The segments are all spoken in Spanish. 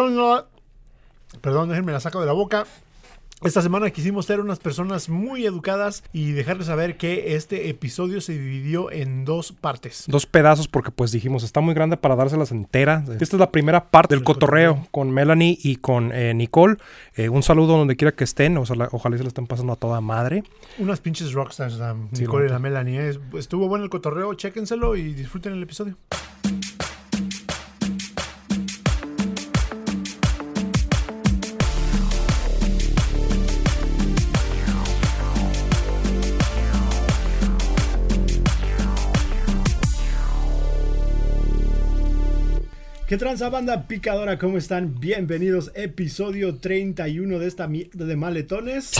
onda? Perdón, déjenme la saco de la boca. Esta semana quisimos ser unas personas muy educadas y dejarles saber que este episodio se dividió en dos partes. Dos pedazos porque pues dijimos, está muy grande para dárselas enteras. Esta es la primera parte del El cotorreo, cotorreo. con Melanie y con eh, Nicole. Eh, un saludo donde quiera que estén, o sea, la- ojalá se la estén pasando a toda madre. Unas pinches rockstars, la Sí, Nicole y la la Melanie. ¿eh? Estuvo bueno el cotorreo, chéquenselo y disfruten el episodio. ¿Qué tranza banda picadora? ¿Cómo están? Bienvenidos, episodio 31 de esta mierda de maletones.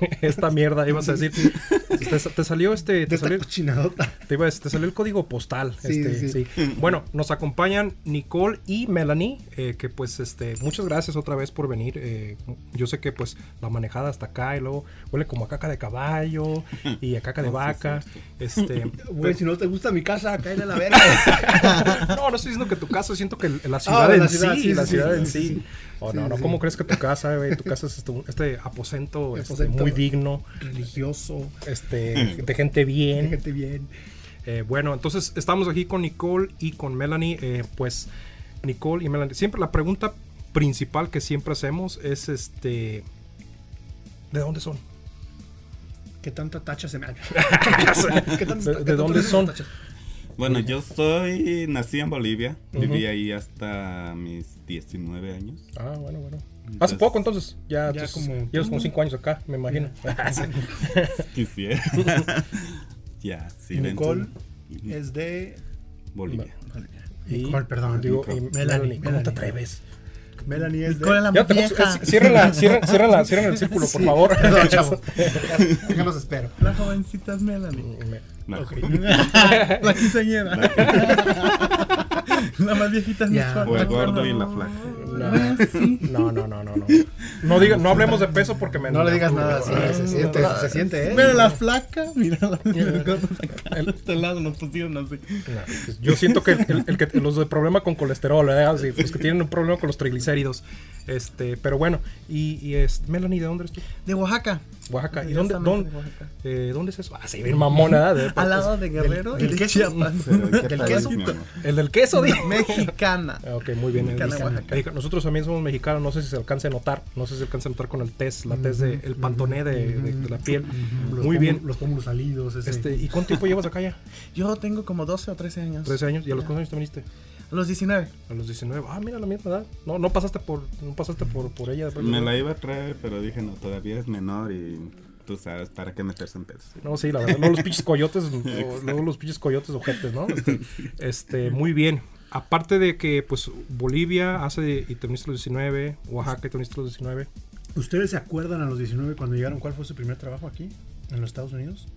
Esta mierda, ibas a decir. Te, te salió este. Te salió, te iba a decir, te salió el código postal. Sí, este, sí. sí. Bueno, nos acompañan Nicole y Melanie, eh, que pues este, muchas gracias otra vez por venir. eh, yo sé que pues la manejada hasta acá y luego huele como a caca de caballo y a caca de No, sí, vaca. Este, Güey, si no te gusta mi casa, cállale a la verga. No, no estoy diciendo que tu casa, siento que el- la ciudad Ah, en la ciudad, sí, sí, la ciudad sí, en sí, sí. Oh, Sí, no, no, sí. ¿cómo crees que tu casa, güey? Tu casa es este, este aposento, este, Aposento. muy digno, Religioso. este, de gente bien. Fíjate bien. Eh, bueno, entonces estamos aquí con Nicole y con Melanie. eh, pues Nicole y Melanie. Siempre la pregunta principal que siempre hacemos es este. ¿De dónde son? ¿Qué tanta tacha se me ha... ¿Qué ¿De- qué de dónde son? tachas? Bueno, yo soy, nací en Bolivia, viví ahí hasta mis 19 años. Ah, bueno, bueno. Hace poco entonces. Ya, Ya entonces, como- llevas como cinco años acá, me imagino. Quisiera. ya, sí. Nicole es de... Bolivia. Y- Nicole, perdón. Digo, Nicole. y Melanie, ¿cómo Melanie. te atreves? Melanie es de... Nicole la Ya te vieja. c- cierren, la, cierren, cierren la- cierren el círculo, por Sí, favor. Perdón, chavos. Déjanos espero. La jovencita es Melanie. Me- No. la quinceañera. la más viejita es. Nicole. O el ¿de gordo y la flaca. Sí. No, no, no, no, no. No, diga, no hablemos de peso porque me. No le digas nada, sí, se siente, se siente, ¿eh? Mira la flaca, mira la este lado nos pusieron así. No, pues yo siento que, el, el que los de problema con colesterol, ¿verdad? Sí, los que tienen un problema con los triglicéridos. Este, pero bueno, y, y es, Melanie, ¿de dónde eres tú? De Oaxaca. Oaxaca. ¿Y dónde, dónde, de Oaxaca. eh, ¿dónde es eso? Ah, sí, bien mamona. ¿eh? Al lado de Guerrero del y de queso. Chiapas. Pero, ¿y qué Del queso. El del queso. Mexicana. Ah, Ok, muy bien. Mexicana, Oaxaca. Nosotros también somos mexicanos, no sé si se alcance a notar, no sé si se alcanza a notar con el test, la test de, el pantoné de, de- de la piel. Los Muy bien. Los pómulos salidos, ese. Este, ¿Y cuánto tiempo llevas acá ya? Yo tengo como 12 o 13 años. 13 años. ¿Y a los cuántos años te viniste? A los 19. A los 19. Ah, mira la misma edad. No, no pasaste por, no pasaste por, por ella. después de- Me la iba a traer, pero dije, no, todavía es menor y tú sabes, ¿para qué meterse en pedos? No, sí, la verdad. Luego los pinches coyotes, o- luego los pinches coyotes ojetes, ¿no? Este, este, muy bien. Aparte de que, pues, Bolivia hace y te viniste a los 19, Oaxaca y te viniste a los 19. ¿Ustedes se acuerdan a los 19 cuando llegaron cuál fue su primer trabajo aquí? ¿En los Estados Unidos?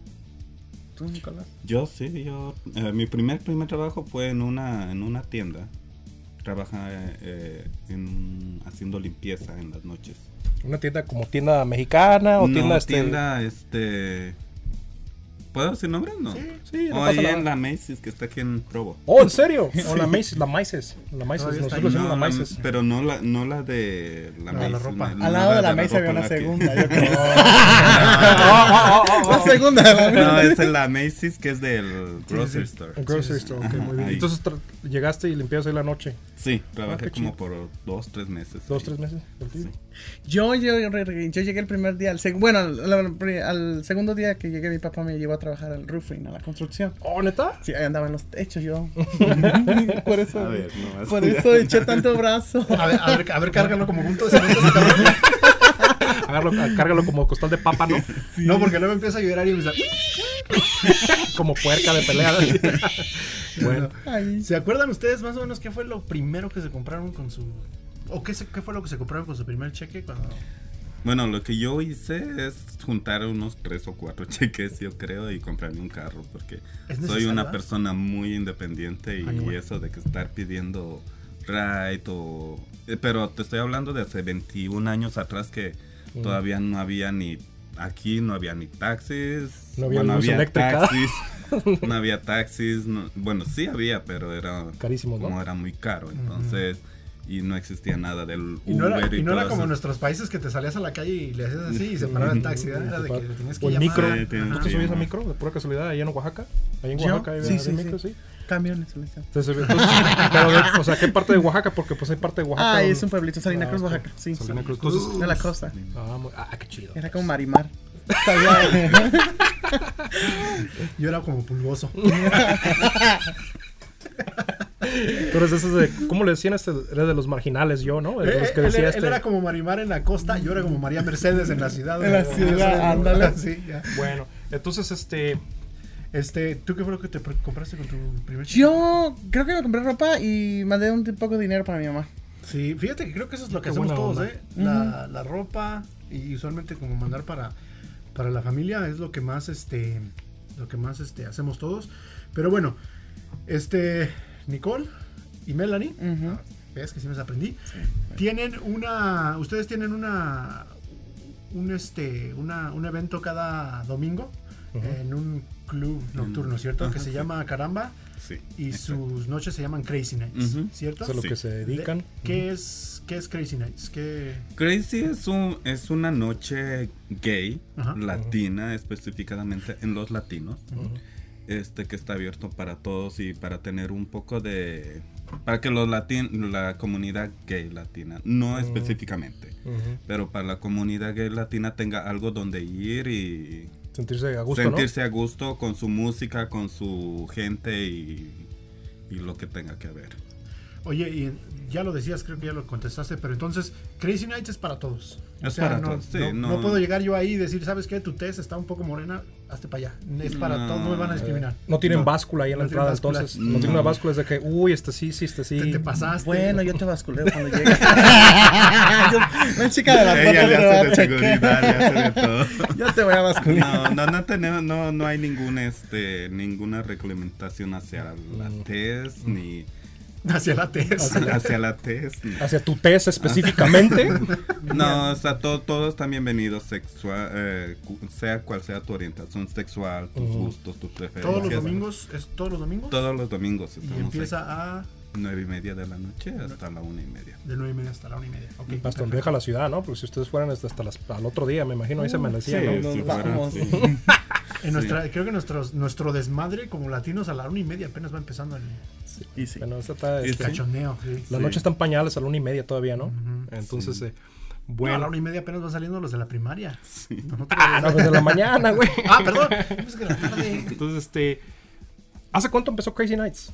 ¿Tú, Nicolás? Yo sí, yo... eh, mi primer, primer trabajo fue en una, en una tienda. Trabaja eh, en- haciendo limpieza en las noches. Una tienda como tienda mexicana o no, tienda este. tienda, este... ¿Puedo decir nombre? No. Sí, no o ahí en la Macy's que está aquí en Provo. Oh, ¿en serio? O la Macy's, la Macy's. La Macy's, está nosotros No, la Macy's. pero no la, no la de la, La de la Macy's, ropa. no Al lado de la mesa había una segunda. Yo creo. La segunda No, es en la Macy's que es del grocery store. Un grocery store, ok, muy bien. Entonces llegaste y limpiaste ahí la noche. Sí, trabajé Ah, qué como por dos, tres meses. Dos, tres meses. Sí. Yo, yo, yo llegué el primer día, al seg- bueno, al, al- al segundo día que llegué mi papá me llevó a trabajar al roofing, a la construcción. Oh, ¿neta? Sí, ahí andaba en los techos yo. por eso, A ver, no, por eso eché tanto brazo. A ver, a ver, a ver cárgalo como junto. Agárralo- cárgalo como costal de papa, ¿no? No, porque luego empieza a llorar y empieza... Como puerca de pelea. bueno, Ay. ¿Se acuerdan ustedes más o menos qué fue lo primero que se compraron con su... ¿O qué, se- qué fue lo que se compraron con su primer cheque cuando... Bueno, lo que yo hice es juntar unos tres o cuatro cheques, yo creo, y comprarme un carro, porque ¿Es soy una ah? persona muy independiente y Ah, bueno. eso de que estar pidiendo ride o... eh, Pero te estoy hablando de hace 21 años atrás que Mm. todavía no había ni... Aquí no había ni taxis. No había luz eléctrica. taxis. no había taxis. no- bueno, sí había, pero era... carísimo, como era muy caro. Entonces, y no existía nada del Y no era, Uber y, y no era como en nuestros países que te salías a la calle y le hacías así y se paraba el taxi. ¿verdad? Era de que le tenías que O el llamar. micro. Sí, ¿Tú te subías a micro de pura casualidad ahí en Oaxaca? Ahí en. Oaxaca había Sí, sí, micro, sí. sí. Camiones. Entonces, entonces, pero de- o sea, ¿qué parte de Oaxaca? Porque pues hay parte de Oaxaca. Ah, donde- es un pueblito, Salina Ah, Cruz. Oaxaca. Sí, Salina Cruz. Entonces, de la costa. ah, muy- ah, qué chido. Era como Marimar. Yo era como pulgoso. Tú eres de esos de, ¿cómo le decían este? Era de los marginales yo, ¿no? De los que él, decía era, este. él era como Marimar en la costa, yo era como María Mercedes en la ciudad. En la ¿no? ciudad, ándale. Sí, ya. Bueno, entonces este. Este, ¿tú qué fue lo que te pr- compraste con tu primer Yo creo que me compré ropa y mandé un poco de dinero para mi mamá. Sí, fíjate que creo que eso es lo que Qué hacemos todos, onda. ¿eh? La, la ropa y usualmente como mandar para, para la familia es lo que más, este, lo que más, este, hacemos todos. Pero bueno, este, Nicole y Melanie, ah, ves que sí me aprendí, tienen una, ustedes tienen una, un, este, una, un evento cada domingo en un club nocturno, ¿cierto? que se sí. llama Caramba Sí, y exacto. sus noches se llaman Crazy Nights. ¿cierto? Eso es lo Sí. que se dedican. De- ¿Qué es, ¿Qué es Crazy Nights? ¿Qué... Crazy es, un, es una noche gay, latina específicamente en los latinos, este que está abierto para todos y para tener un poco de... Para que los latin, la comunidad gay latina, no específicamente, Ujú. pero para la comunidad gay latina tenga algo donde ir y Sentirse a gusto, sentirse a gusto con su música, con su gente y, y lo que tenga que ver. Oye, y ya lo decías, creo que ya lo contestaste, pero entonces Crazy Nights es para todos. Es para no, todos, sí, no, no- no puedo llegar yo ahí y decir, ¿sabes qué? Tu test está un poco morena, hazte para allá. Es para No. todos, no me van a discriminar. No tienen No. báscula ahí en la entrada, báscula. entonces. No, No. tienen una báscula, es de que, uy, este sí, sí, este sí. Te, te pasaste. Bueno, yo te basculeo cuando llegue. Yo- Ven, chica de la Ella foto, le pero hace de date seguridad, le hace de todo. que- Yo te voy a basculear. No, no, no tenemos, no, no hay ningún, este, ninguna reglamentación hacia la Mm. test ni Hacia la test. hacia la ni- Hacia tu test específicamente. No, o sea, todo, todos están bienvenidos sexual, eh, sea cual sea tu orientación sexual, tus gustos, tus preferencias. Todos los domingos, ¿es todos los domingos? Todos los domingos y empieza a nueve y media de la noche hasta la una y media. de 9 y media hasta la 1 y media. Ok, Hasta donde deja la ciudad, ¿no? Porque si ustedes fueran hasta, hasta las, al otro día, me imagino, ahí se me decía, Sí, ¿no? fuera, vamos. sí. En nuestra, creo que nuestros, nuestro desmadre como latinos a la 1 y media apenas va empezando el, Y sí. Bueno, está, este, Sí. cachoneo. sí. La Sí. noche está en pañales a la una y media todavía, ¿no? Entonces, Sí. eh, Bueno, a la. 1 y media apenas van saliendo los de la primaria. Sí. Nosotros- Ah, no, desde la mañana, güey. Ah, perdón. Que tarde. Entonces, este. ¿Hace cuánto empezó Crazy Nights?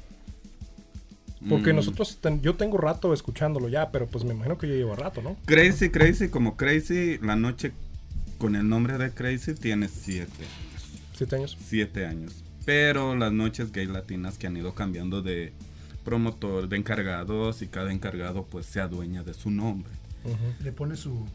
Porque Mm. nosotros, ten- yo tengo rato escuchándolo ya, pero pues me imagino que yo llevo rato, ¿no? Crazy, Crazy, como Crazy, la noche con el nombre de Crazy tiene siete. Siete años. Siete años. Pero las noches gay latinas que han ido cambiando de promotor, de encargados y cada encargado pues se adueña de su nombre. Le pone su.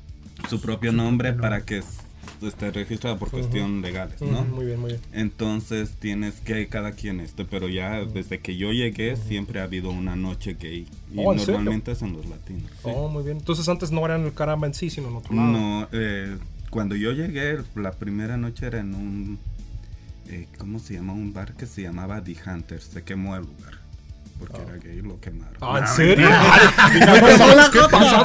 Su propio nombre propio para nombre. que es- esté registrado por Ujú. cuestión legales, ¿no? Muy bien, muy bien. Entonces tienes que cada quien este, pero ya desde que yo llegué siempre ha habido una noche gay y Oh, normalmente son los latinos. sí. Oh, muy bien. Entonces antes no era en el caramba en sí, sino en otro lado. No, eh, cuando yo llegué, la primera noche era en un, eh, ¿cómo se llama? Un bar que se llamaba The Hunter. Se quemó el lugar. Porque era gay y lo quemaron. Ah, ¿en No, serio?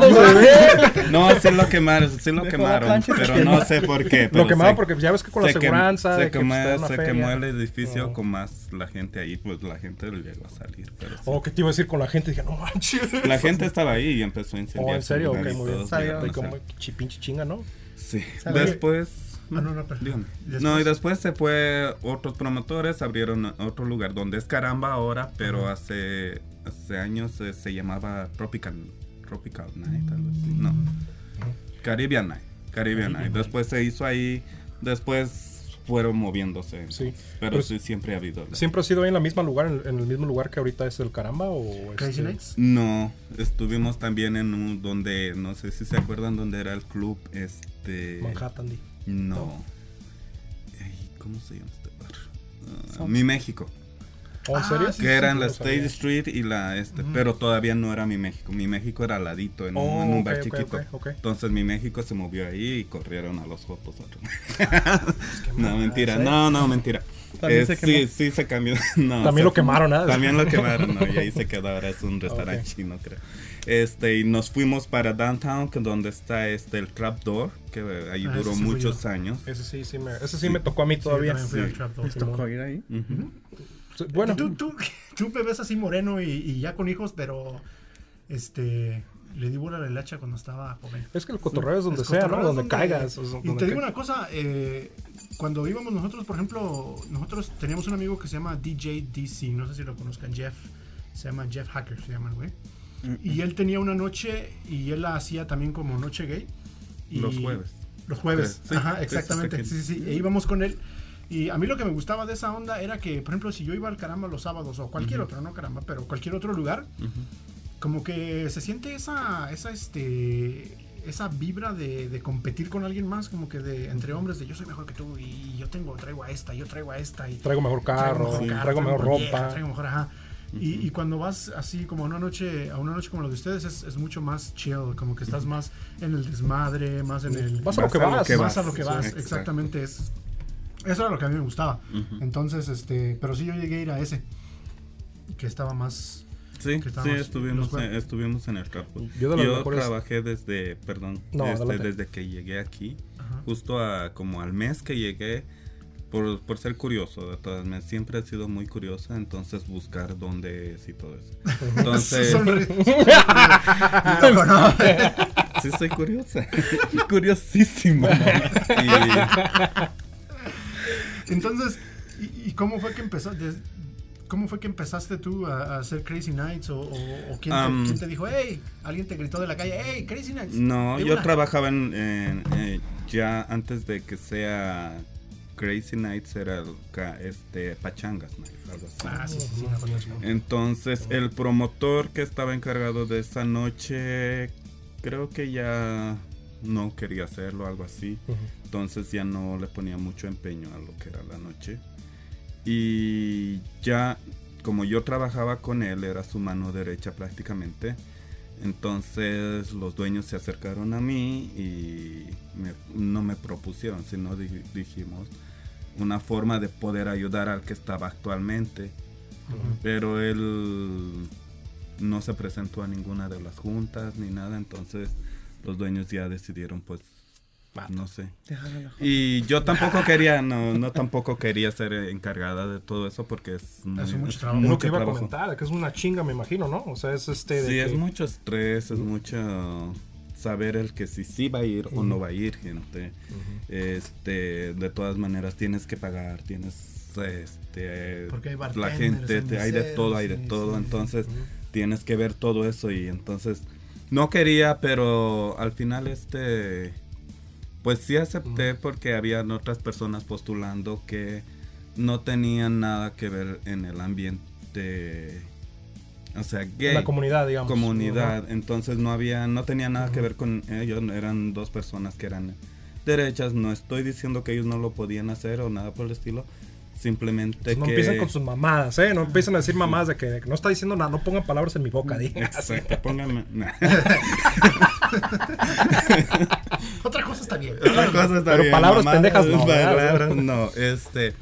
No, sí lo quemaron, sí lo quemaron, pero no sé por qué. Lo se- porque ya ves que con la se quem- seguranza. Se, quemó, pues, se quemó el edificio Oh. con más la gente ahí, pues la gente le llegó a salir. Pero sí. Oh, ¿qué te iba a decir con la gente? Dije, no manches. La gente estaba ahí y empezó a incendiar. Oh, ¿en serio? Ok, muy bien. como chinga, ¿no? Sí. Después. Ah, no, no, perdón. Dígame. Después- No, y después se fue otros promotores, abrieron otro lugar donde es Caramba ahora, pero hace, hace años eh, se llamaba Tropical, Tropical Night, algo así. No, Caribbean Night. Caribbean Night. Después se hizo ahí, después fueron moviéndose. Sí. Pero Pero sí, siempre ha habido. la- ¿Siempre ha sido ahí en, la misma lugar, en, en el mismo lugar que ahorita es el caramba? O Crazy este- Nights. No, estuvimos también en un donde, no sé si se acuerdan donde era el club, este... Manhattan. No. Ay, ¿Cómo se llama este bar? Ah, Mi México. ¿Oh, en Ah, serio? sí, que era en la no sabía. State Street y la este, pero todavía no era mi México. Mi México era al ladito en, un- Oh, en un ok, bar chiquito. ok, ok. Entonces mi México se movió ahí y corrieron a los fotos. qué no, mal, mentira, ¿eh? no, no, mentira. También Eh, se sí, quemó. sí se cambió. No, También lo quemaron, ¿ah? También lo quemaron, ¿no? Y ahí se quedó, ahora es un restaurante chino, creo. Este, y nos fuimos para Downtown, que donde está este, el Trapdoor, que eh, ahí Ah, duró sí muchos años. Ese sí, sí me, ese sí me tocó a mí todavía. Sí. Les tocó ir ahí. Bueno, Tú, tú, tú me ves así moreno y, y ya con hijos, pero este le di bola a la hilacha cuando estaba joven. es que el cotorreo es donde Es sea, ¿no? Donde donde- caigas. Y donde te digo una cosa, eh, cuando íbamos nosotros, por ejemplo, nosotros teníamos un amigo que se llama DJ DC, no sé si lo conozcan, Jeff, se llama Jeff Hacker, se llama el güey. Y él tenía una noche y él la hacía también como noche gay. Y Los jueves. Los jueves, Sí, ajá, sí, exactamente. sí, Sí, sí. E íbamos con él. Y a mí lo que me gustaba de esa onda era que, por ejemplo, si yo iba al caramba los sábados o cualquier otro, no caramba, pero cualquier otro lugar, como que se siente esa, esa, este, esa vibra de, de competir con alguien más, como que de entre hombres, de yo soy mejor que tú y yo tengo, traigo a esta, yo traigo a esta y Traigo mejor carro, mejor traigo mejor vieja, ropa. traigo mejor, ajá. Y, y cuando vas así como a una noche, a una noche como la de ustedes, es, es mucho más chill, como que estás más en el desmadre, más en el Vas a lo que vas. que vas a vas, lo que sí, vas, exacto. exactamente es eso era lo que a mí me gustaba. Ujú. Entonces, este, pero sí yo llegué a ir a ese que estaba más Sí, sí, estuvimos, en, estuvimos en el Trapdoor. Yo de mejores- trabajé desde, perdón, No, este, desde que llegué aquí, Ajá. justo a como al mes que llegué, por, por ser curioso, de todas maneras, siempre he sido muy curiosa, entonces buscar dónde es y todo eso. Entonces, Sonríe. Loco, ¿no? sí soy curiosa, curiosísima. Entonces, ¿y, y cómo fue que empezó? ¿Cómo fue que empezaste tú a, a hacer Crazy Nights? ¿O, o- o quién, te, Am. quién te dijo, hey, alguien te gritó de la calle, hey, Crazy Nights? No, yo una"? trabajaba en, en, eh, ya antes de que sea Crazy Nights era este Pachangas Night, algo así. Ah, sí, sí, sí. Entonces, el promotor que estaba encargado de esa noche, creo que ya no quería hacerlo, algo así. Entonces ya no le ponía mucho empeño a lo que era la noche. Y ya, como yo trabajaba con él, era su mano derecha prácticamente. Entonces los dueños se acercaron a mí y me- no me propusieron, sino di- dijimos una forma de poder ayudar al que estaba actualmente. Pero él no se presentó a ninguna de las juntas ni nada, entonces los dueños ya decidieron pues no sé. Y yo tampoco quería, no, no tampoco quería ser encargada de todo eso porque es, muy- mucho es trabajo. Es lo mucho que iba a comentar, que es una chinga, me imagino, ¿no? O sea, es este. de Sí, es que- mucho estrés, es mucho saber el que si sí va a ir o no va a ir, gente. Este, de todas maneras tienes que pagar, tienes este Porque hay la gente, hay te- hay de todo, hay de todo, sí, entonces tienes que ver todo eso y entonces no quería, pero al final este pues sí acepté porque habían otras personas postulando que no tenían nada que ver en el ambiente o sea, gay la comunidad, digamos. comunidad, Ajá. entonces no había, no tenía nada que ver con ellos, eran dos personas que eran derechas, no estoy diciendo que ellos no lo podían hacer o nada por el estilo, simplemente Entonces, no que... empiecen con sus mamadas, ¿eh? No empiecen a decir mamadas de que, de que no está diciendo nada, no pongan palabras en mi boca, diga. Exacto, pónganme... Otra cosa está bien. Otra cosa está Pero bien, palabras mamadas, pendejas no, palabras no, este...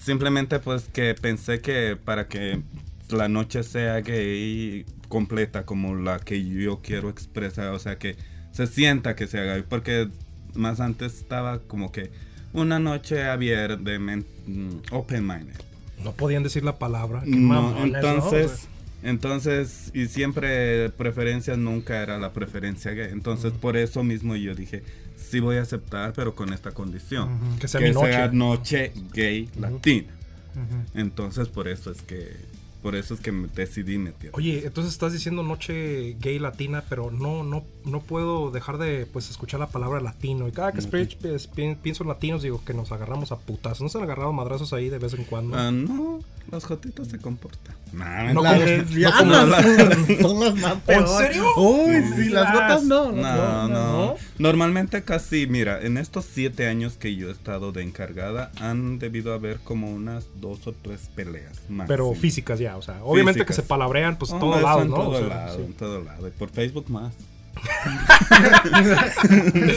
Simplemente pues que pensé que para que la noche sea gay completa como la que yo quiero expresar, o sea que se sienta que sea gay, porque más antes estaba como que una noche abierta, mm, open minded. No podían decir la palabra. Entonces, entonces, y siempre preferencia nunca era la preferencia gay. Entonces, por eso mismo yo dije, sí voy a aceptar, pero con esta condición. Que sea mi sea noche. gay latina. Ujú. Entonces, por eso es que, por eso es que me decidí meter. Oye, entonces estás diciendo noche gay latina, pero no, no, no puedo dejar de pues escuchar la palabra latino. Y cada que espe- pues, pi- pienso en latinos, digo que nos agarramos a putas. ¿No se han agarrado madrazos ahí de vez en cuando? Ah, no, los jotitos se comportan. Nah, No Las no lesbianas son, son las más peores. serio? Uy, sí, las gotas no. No, no, Normalmente casi, mira, en estos siete años que yo he estado de encargada, han debido haber como unas dos o tres peleas más. Pero físicas ya, o sea, obviamente que se palabrean, pues Oh, todos eso lados, en ¿no? todo O sea, lado, sí. en todo lado. Y por Facebook más.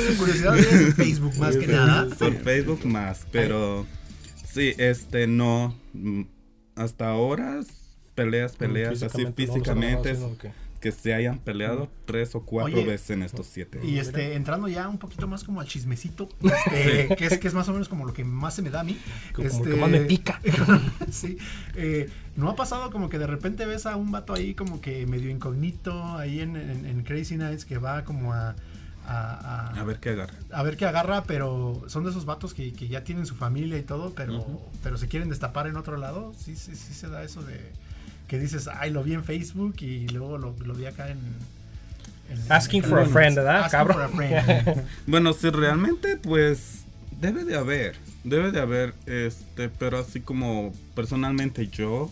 Su curiosidad es Facebook más que nada. Por Facebook más, pero Sí, este, no. mm, Hasta ahora, peleas, peleas, así Mm, Físicamente, no, físicamente, no, no, no, no, que se hayan peleado tres o cuatro Oye, veces en estos siete. Y este, entrando ya un poquito más como al chismecito, este, que, es, que es más o menos como lo que más se me da a mí. Como este, que más me pica. sí. eh, ¿No ha pasado como que de repente ves a un vato ahí como que medio incógnito ahí en, en- en Crazy Nights que va como a... A, a- A ver qué agarra. a ver qué agarra, pero son de esos vatos que, que ya tienen su familia y todo, pero, pero se quieren destapar en otro lado. Sí, sí, sí se da eso de que dices, ay, lo vi en Facebook y luego lo, lo vi acá en... en- Asking en for a friend. ¿verdad, Asking cabrón? for a friend. Bueno, sí, realmente, pues, debe de haber, debe de haber, este, pero así como personalmente yo,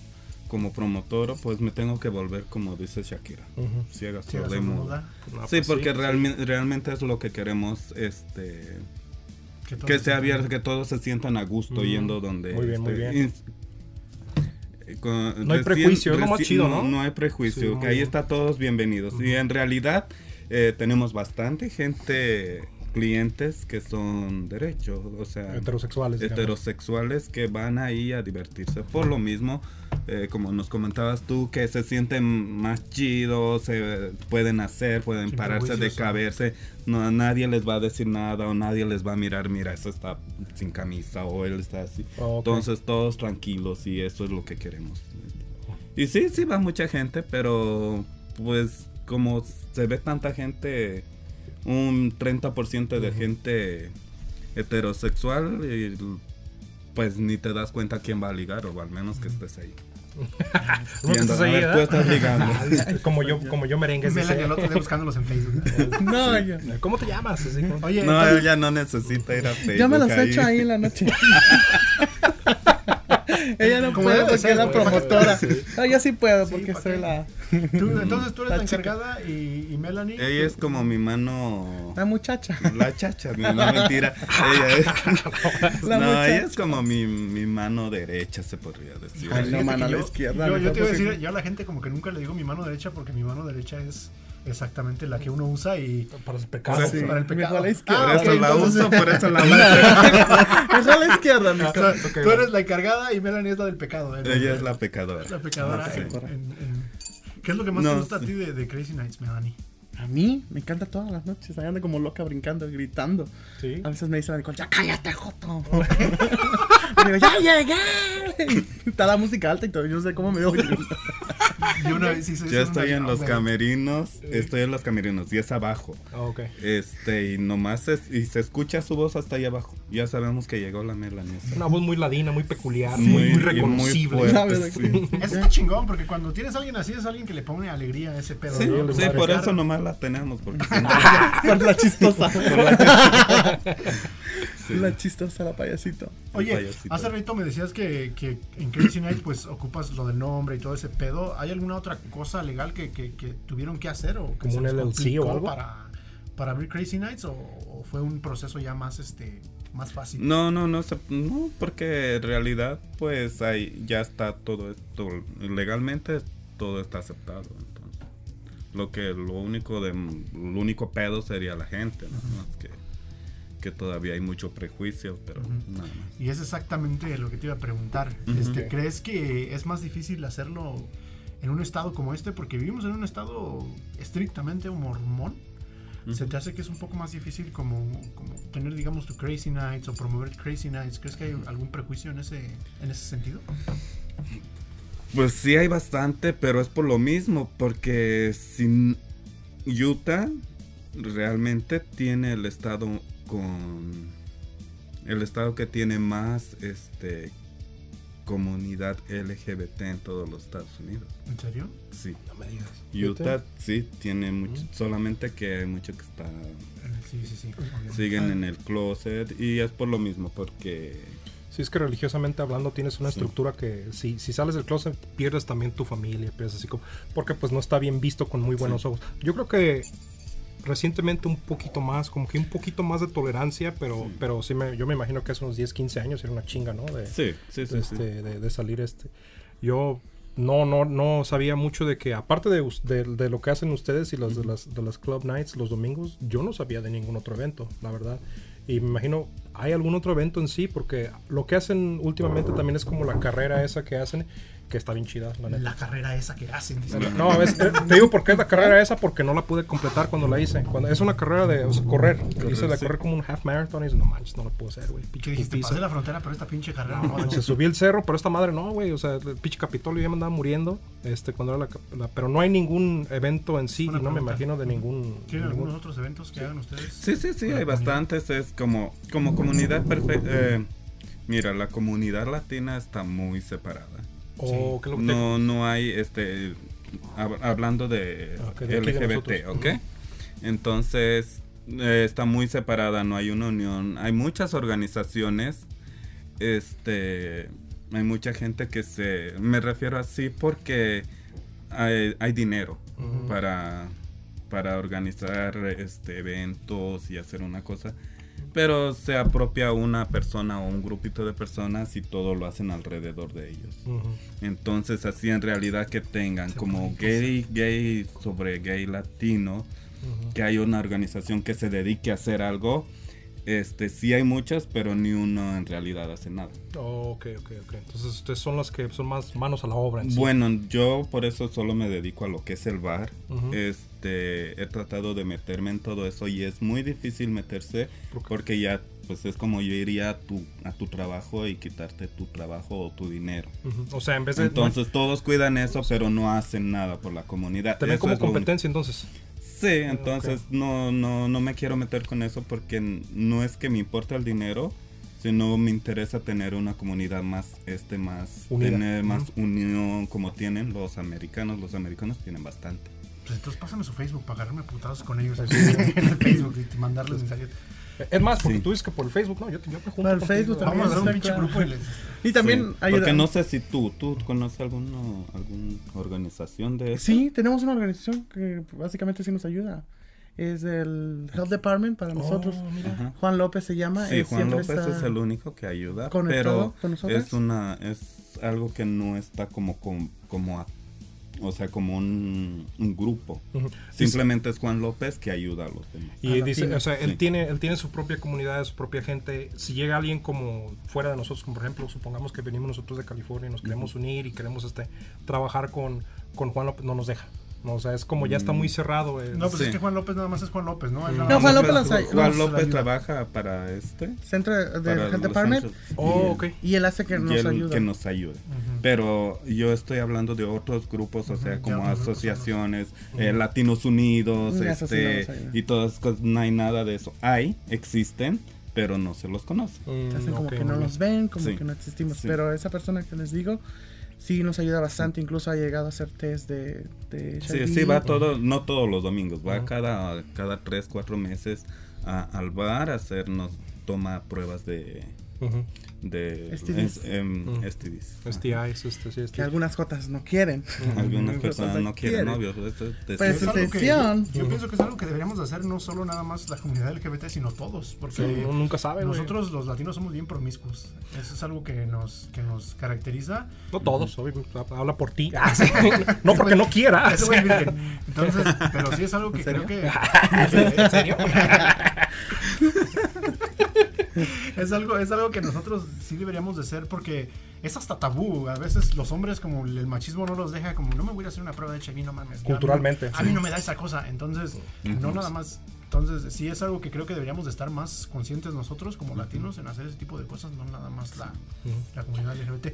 como promotor, pues me tengo que volver, como dice Shakira, Ujú. ciega, Sí, sorda y eso no muda. da. No, Sí, pues porque realme- realmente es lo que queremos, este, todo que se sea abierto, que todos se sientan a gusto yendo donde. muy bien, muy este, bien. Con- No hay prejuicio, es lo más chido, ¿no? No hay prejuicio, Sí, que ahí está todos bienvenidos. Y en realidad eh, tenemos bastante gente, clientes que son derechos, o sea, Heterosexuales. digamos. heterosexuales que van ahí a divertirse. Por lo mismo, eh, como nos comentabas tú, que se sienten más chidos, se pueden hacer, pueden Sin pararse de caberse, no, nadie les va a decir nada o nadie les va a mirar, mira, eso está sin camisa o él está así. Ok. Entonces todos tranquilos y eso es lo que queremos. Y sí, sí va mucha gente, pero pues como se ve tanta gente, un 30% de gente heterosexual, y, pues ni te das cuenta quién va a ligar o al menos que estés ahí. Viendo, estás a ahí, ver, ¿verdad? tú estás ligando. como yo, como yo merengues. Melanie dice. el otro día buscándolos en Facebook. No, yo, ¿Cómo te llamas? Así como- Oye, No, entonces- ella no necesita ir a Facebook. yo me los he hecho ahí en la noche. Ella no Como puede porque es la promotora. No, yo sí puedo porque ¿para soy qué? la, tú- entonces tú eres La encargada y, y Melanie. Ella es como mi mano... la muchacha. La chacha, no, no, mentira. Ella es, La no, muchacha. ella es como mi, mi mano derecha, se podría decir. Ay, no, mano, a la yo- izquierda, Yo, yo te iba a decir, yo a la gente como que nunca le digo mi mano derecha porque mi mano derecha es exactamente la que uno usa y Para el pecado. Sí. para el pecado. A la izquierda. Por Ah, eso ok, la entonces- uso, por eso la uso. Es a la izquierda, mi O sea, tú eres la encargada y Melanie es la del pecado. ¿eh? Ella es la pecadora. La pecadora. Ah, sí. en- en- en- ¿Qué es lo que más No, te gusta sí. a ti de, de Crazy Nights, Melanie? A mí me encanta todas las noches. Ahí ando como loca brincando, gritando. Sí. A veces me dice la Nicole, ya cállate, Joto. y digo, ya llegué. Está la música alta y todo. Yo no sé cómo me oye. Y una vez hice Yo eso estoy una- en los camerinos, estoy en los camerinos y es abajo. Ah, ok. Este, y nomás es- y se escucha su voz hasta ahí abajo. Ya sabemos que llegó la Melanie. Una voz muy ladina, muy peculiar, Sí, muy, muy muy reconocible. fuerte, La sí. Eso está chingón porque cuando tienes a alguien así es alguien que le pone alegría a ese pedo. Sí, ¿no? sí, madre. por eso nomás la tenemos, porque si no- Con la chistosa. sí. La chistosa, la payasito. Oye, payasito. hace rato me decías que, que en Crazy Nights pues ocupas lo del nombre y todo ese pedo. ¿Hay alguna otra cosa legal que, que- que tuvieron que hacer o que ¿Como se un les LLC o complicó algo? para, para abrir Crazy Nights o, o fue un proceso ya más este más fácil? No, no, no, se- no, porque en realidad, pues ahí ya está todo esto, legalmente todo está aceptado. Entonces, lo que, lo único de, lo único pedo sería la gente, ¿no? Más que, que todavía hay mucho prejuicio, pero nada más. Y es exactamente lo que te iba a preguntar. Ujú. este, Ok. ¿Crees que es más difícil hacerlo en un estado como este? Porque vivimos en un estado estrictamente mormón. ¿Se te hace que es un poco más difícil como, como tener, digamos, tu Crazy Nights o promover Crazy Nights? ¿Crees que hay algún prejuicio en ese, en ese sentido? Pues sí hay bastante, pero es por lo mismo, porque sin Utah realmente tiene el estado con el estado que tiene más este comunidad LGBT en todos los Estados Unidos. ¿En serio? Sí. No me digas. Utah sí tiene mucho, solamente que hay mucho que está Sí, sí, sí. siguen en el closet y es por lo mismo porque Sí, es que religiosamente hablando tienes una Sí. estructura que si, si sales del closet pierdes también tu familia, pierdes así como... Porque pues no está bien visto con muy buenos Sí. ojos. Yo creo que recientemente un poquito más, como que un poquito más de tolerancia, pero Sí. pero sí me, yo me imagino que hace unos 10, 15 años era una chinga, ¿no? De, sí, sí, sí, de, sí. este, de, de salir este. Yo no, no, no sabía mucho de que, aparte de, de lo que hacen ustedes y las, de, las, de las club nights los domingos, yo no sabía de ningún otro evento, la verdad. Y me imagino, ¿hay algún otro evento en sí? Porque lo que hacen últimamente también es como la carrera esa que hacen, que está bien chida, la neta. La carrera esa que hacen. dice. No, es- eh, te digo por qué es la carrera esa, porque no la pude completar cuando la hice. Cuando, es una carrera de o sea, correr. hice la sí. correr como un half marathon y dice, no manches, no la puedo hacer, güey. Pinche. Pasé la frontera, pero esta pinche carrera no a Se subí el cerro, pero esta madre no, güey. O sea, el pinche Capitolio ya me andaba muriendo. Este, cuando era la, Pero no hay ningún evento en sí. Y no me imagino de ningún. ¿Tienen ningún- algunos otros eventos que hagan ustedes? Sí, sí, sí, hay bastantes. Es como, como comunidad perfecta. mira, la comunidad latina está muy separada. O, ¿qué es lo que te- No, no hay, este, hab- hablando de de de LGBT, nosotros. ¿ok? Entonces, eh, está muy separada, no hay una unión. Hay muchas organizaciones, este, hay mucha gente que se, me refiero así porque hay, hay dinero para, para organizar este, eventos y hacer una cosa. Pero se apropia una persona o un grupito de personas y todo lo hacen alrededor de ellos. Entonces, así en realidad que tengan como gay, gay sobre gay latino, que hay una organización que se dedique a hacer algo. Este, sí hay muchas, pero ni uno en realidad hace nada. Oh, ok, ok, ok. Entonces ustedes son las que son más manos a la obra. En sí. Bueno, yo por eso solo me dedico a lo que es el bar. Este, he tratado de meterme en todo eso y es muy difícil meterse porque ya, pues es como yo iría a tu, a tu trabajo y quitarte tu trabajo o tu dinero. O sea, en vez de. Entonces todos cuidan eso, pero no hacen nada por la comunidad. Eso como competencia entonces. Sí, entonces no, no, no me quiero meter con eso porque no es que me importa el dinero, sino me interesa tener una comunidad más, este, más, Unida. tener más unión como tienen los americanos. Los americanos tienen bastante. Pues entonces pásame su Facebook para agarrarme a putazos con ellos en el Facebook y mandarles mensajes. Es más, porque Sí. tú dices que por el Facebook, no, yo, te- yo me junto el contigo. Facebook también. Vamos a hacer un claro. grupo y también Sí, ayuda. Porque no sé si tú, tú conoces alguna, alguna organización de eso. Sí, tenemos una organización que básicamente sí nos ayuda. Es el Health Department para nosotros. Oh, mira. Ajá. Juan López se llama. Sí, él Juan López está- es el único que ayuda, conectado pero con nosotros. es una es algo que no está como com- como a- o sea, como un, un grupo. Simplemente es Juan López que ayuda a los demás. Y dice, o sea, él Sí. tiene, él tiene su propia comunidad, su propia gente. Si llega alguien como fuera de nosotros, como por ejemplo, supongamos que venimos nosotros de California y nos queremos unir y queremos este trabajar con, con Juan López, no nos deja. No, o sea, es como ya está muy cerrado. el- No, pues Sí. es que Juan López nada más es Juan López, ¿no? Nada No, Juan López los- Juan los- López trabaja para este Centro de Health Los Department. Oh, y- ok. Y él hace que y nos él ayuda. que nos ayude. Pero yo estoy hablando de otros grupos, o sea, ya como grupos asociaciones, eh, Latinos Unidos, Mm, no este, y todas esas cosas, no hay nada de eso. Hay, existen, pero no se los conoce. Mm, Hacen como que no bien. nos ven, como Sí. que no existimos. Sí. Pero esa persona que les digo, sí nos ayuda bastante. Incluso ha llegado a hacer test de, de Sí, HIV. sí, va todo, no todos los domingos, va cada, cada tres, cuatro meses a- al bar a hacernos, toma pruebas de. De STDs. es- em. STDs. STIs, este, sí, Que algunas jotas no quieren. Algunas personas no quieren es- Pues, Es algo que- Atención. yo pienso que es algo que deberíamos de hacer no solo nada más la comunidad LGBT, sino todos. Porque Sí, uno nunca sabe, nosotros los latinos somos bien promiscuos. Eso es algo que nos, que nos caracteriza. No todos, obvio, habla por ti. Ah, no porque no quiera. Entonces, pero sí es algo que ¿En serio? creo que. ¿En serio? es algo, es algo que nosotros sí deberíamos de ser porque es hasta tabú. A veces los hombres, como el machismo no los deja, como no me voy a hacer una prueba de HIV, no mames. Culturalmente, A mí, sí. no me da esa cosa. Entonces, no nada más. Entonces, sí es algo que creo que deberíamos de estar más conscientes nosotros como latinos en hacer ese tipo de cosas, no nada más la, la comunidad LGBT.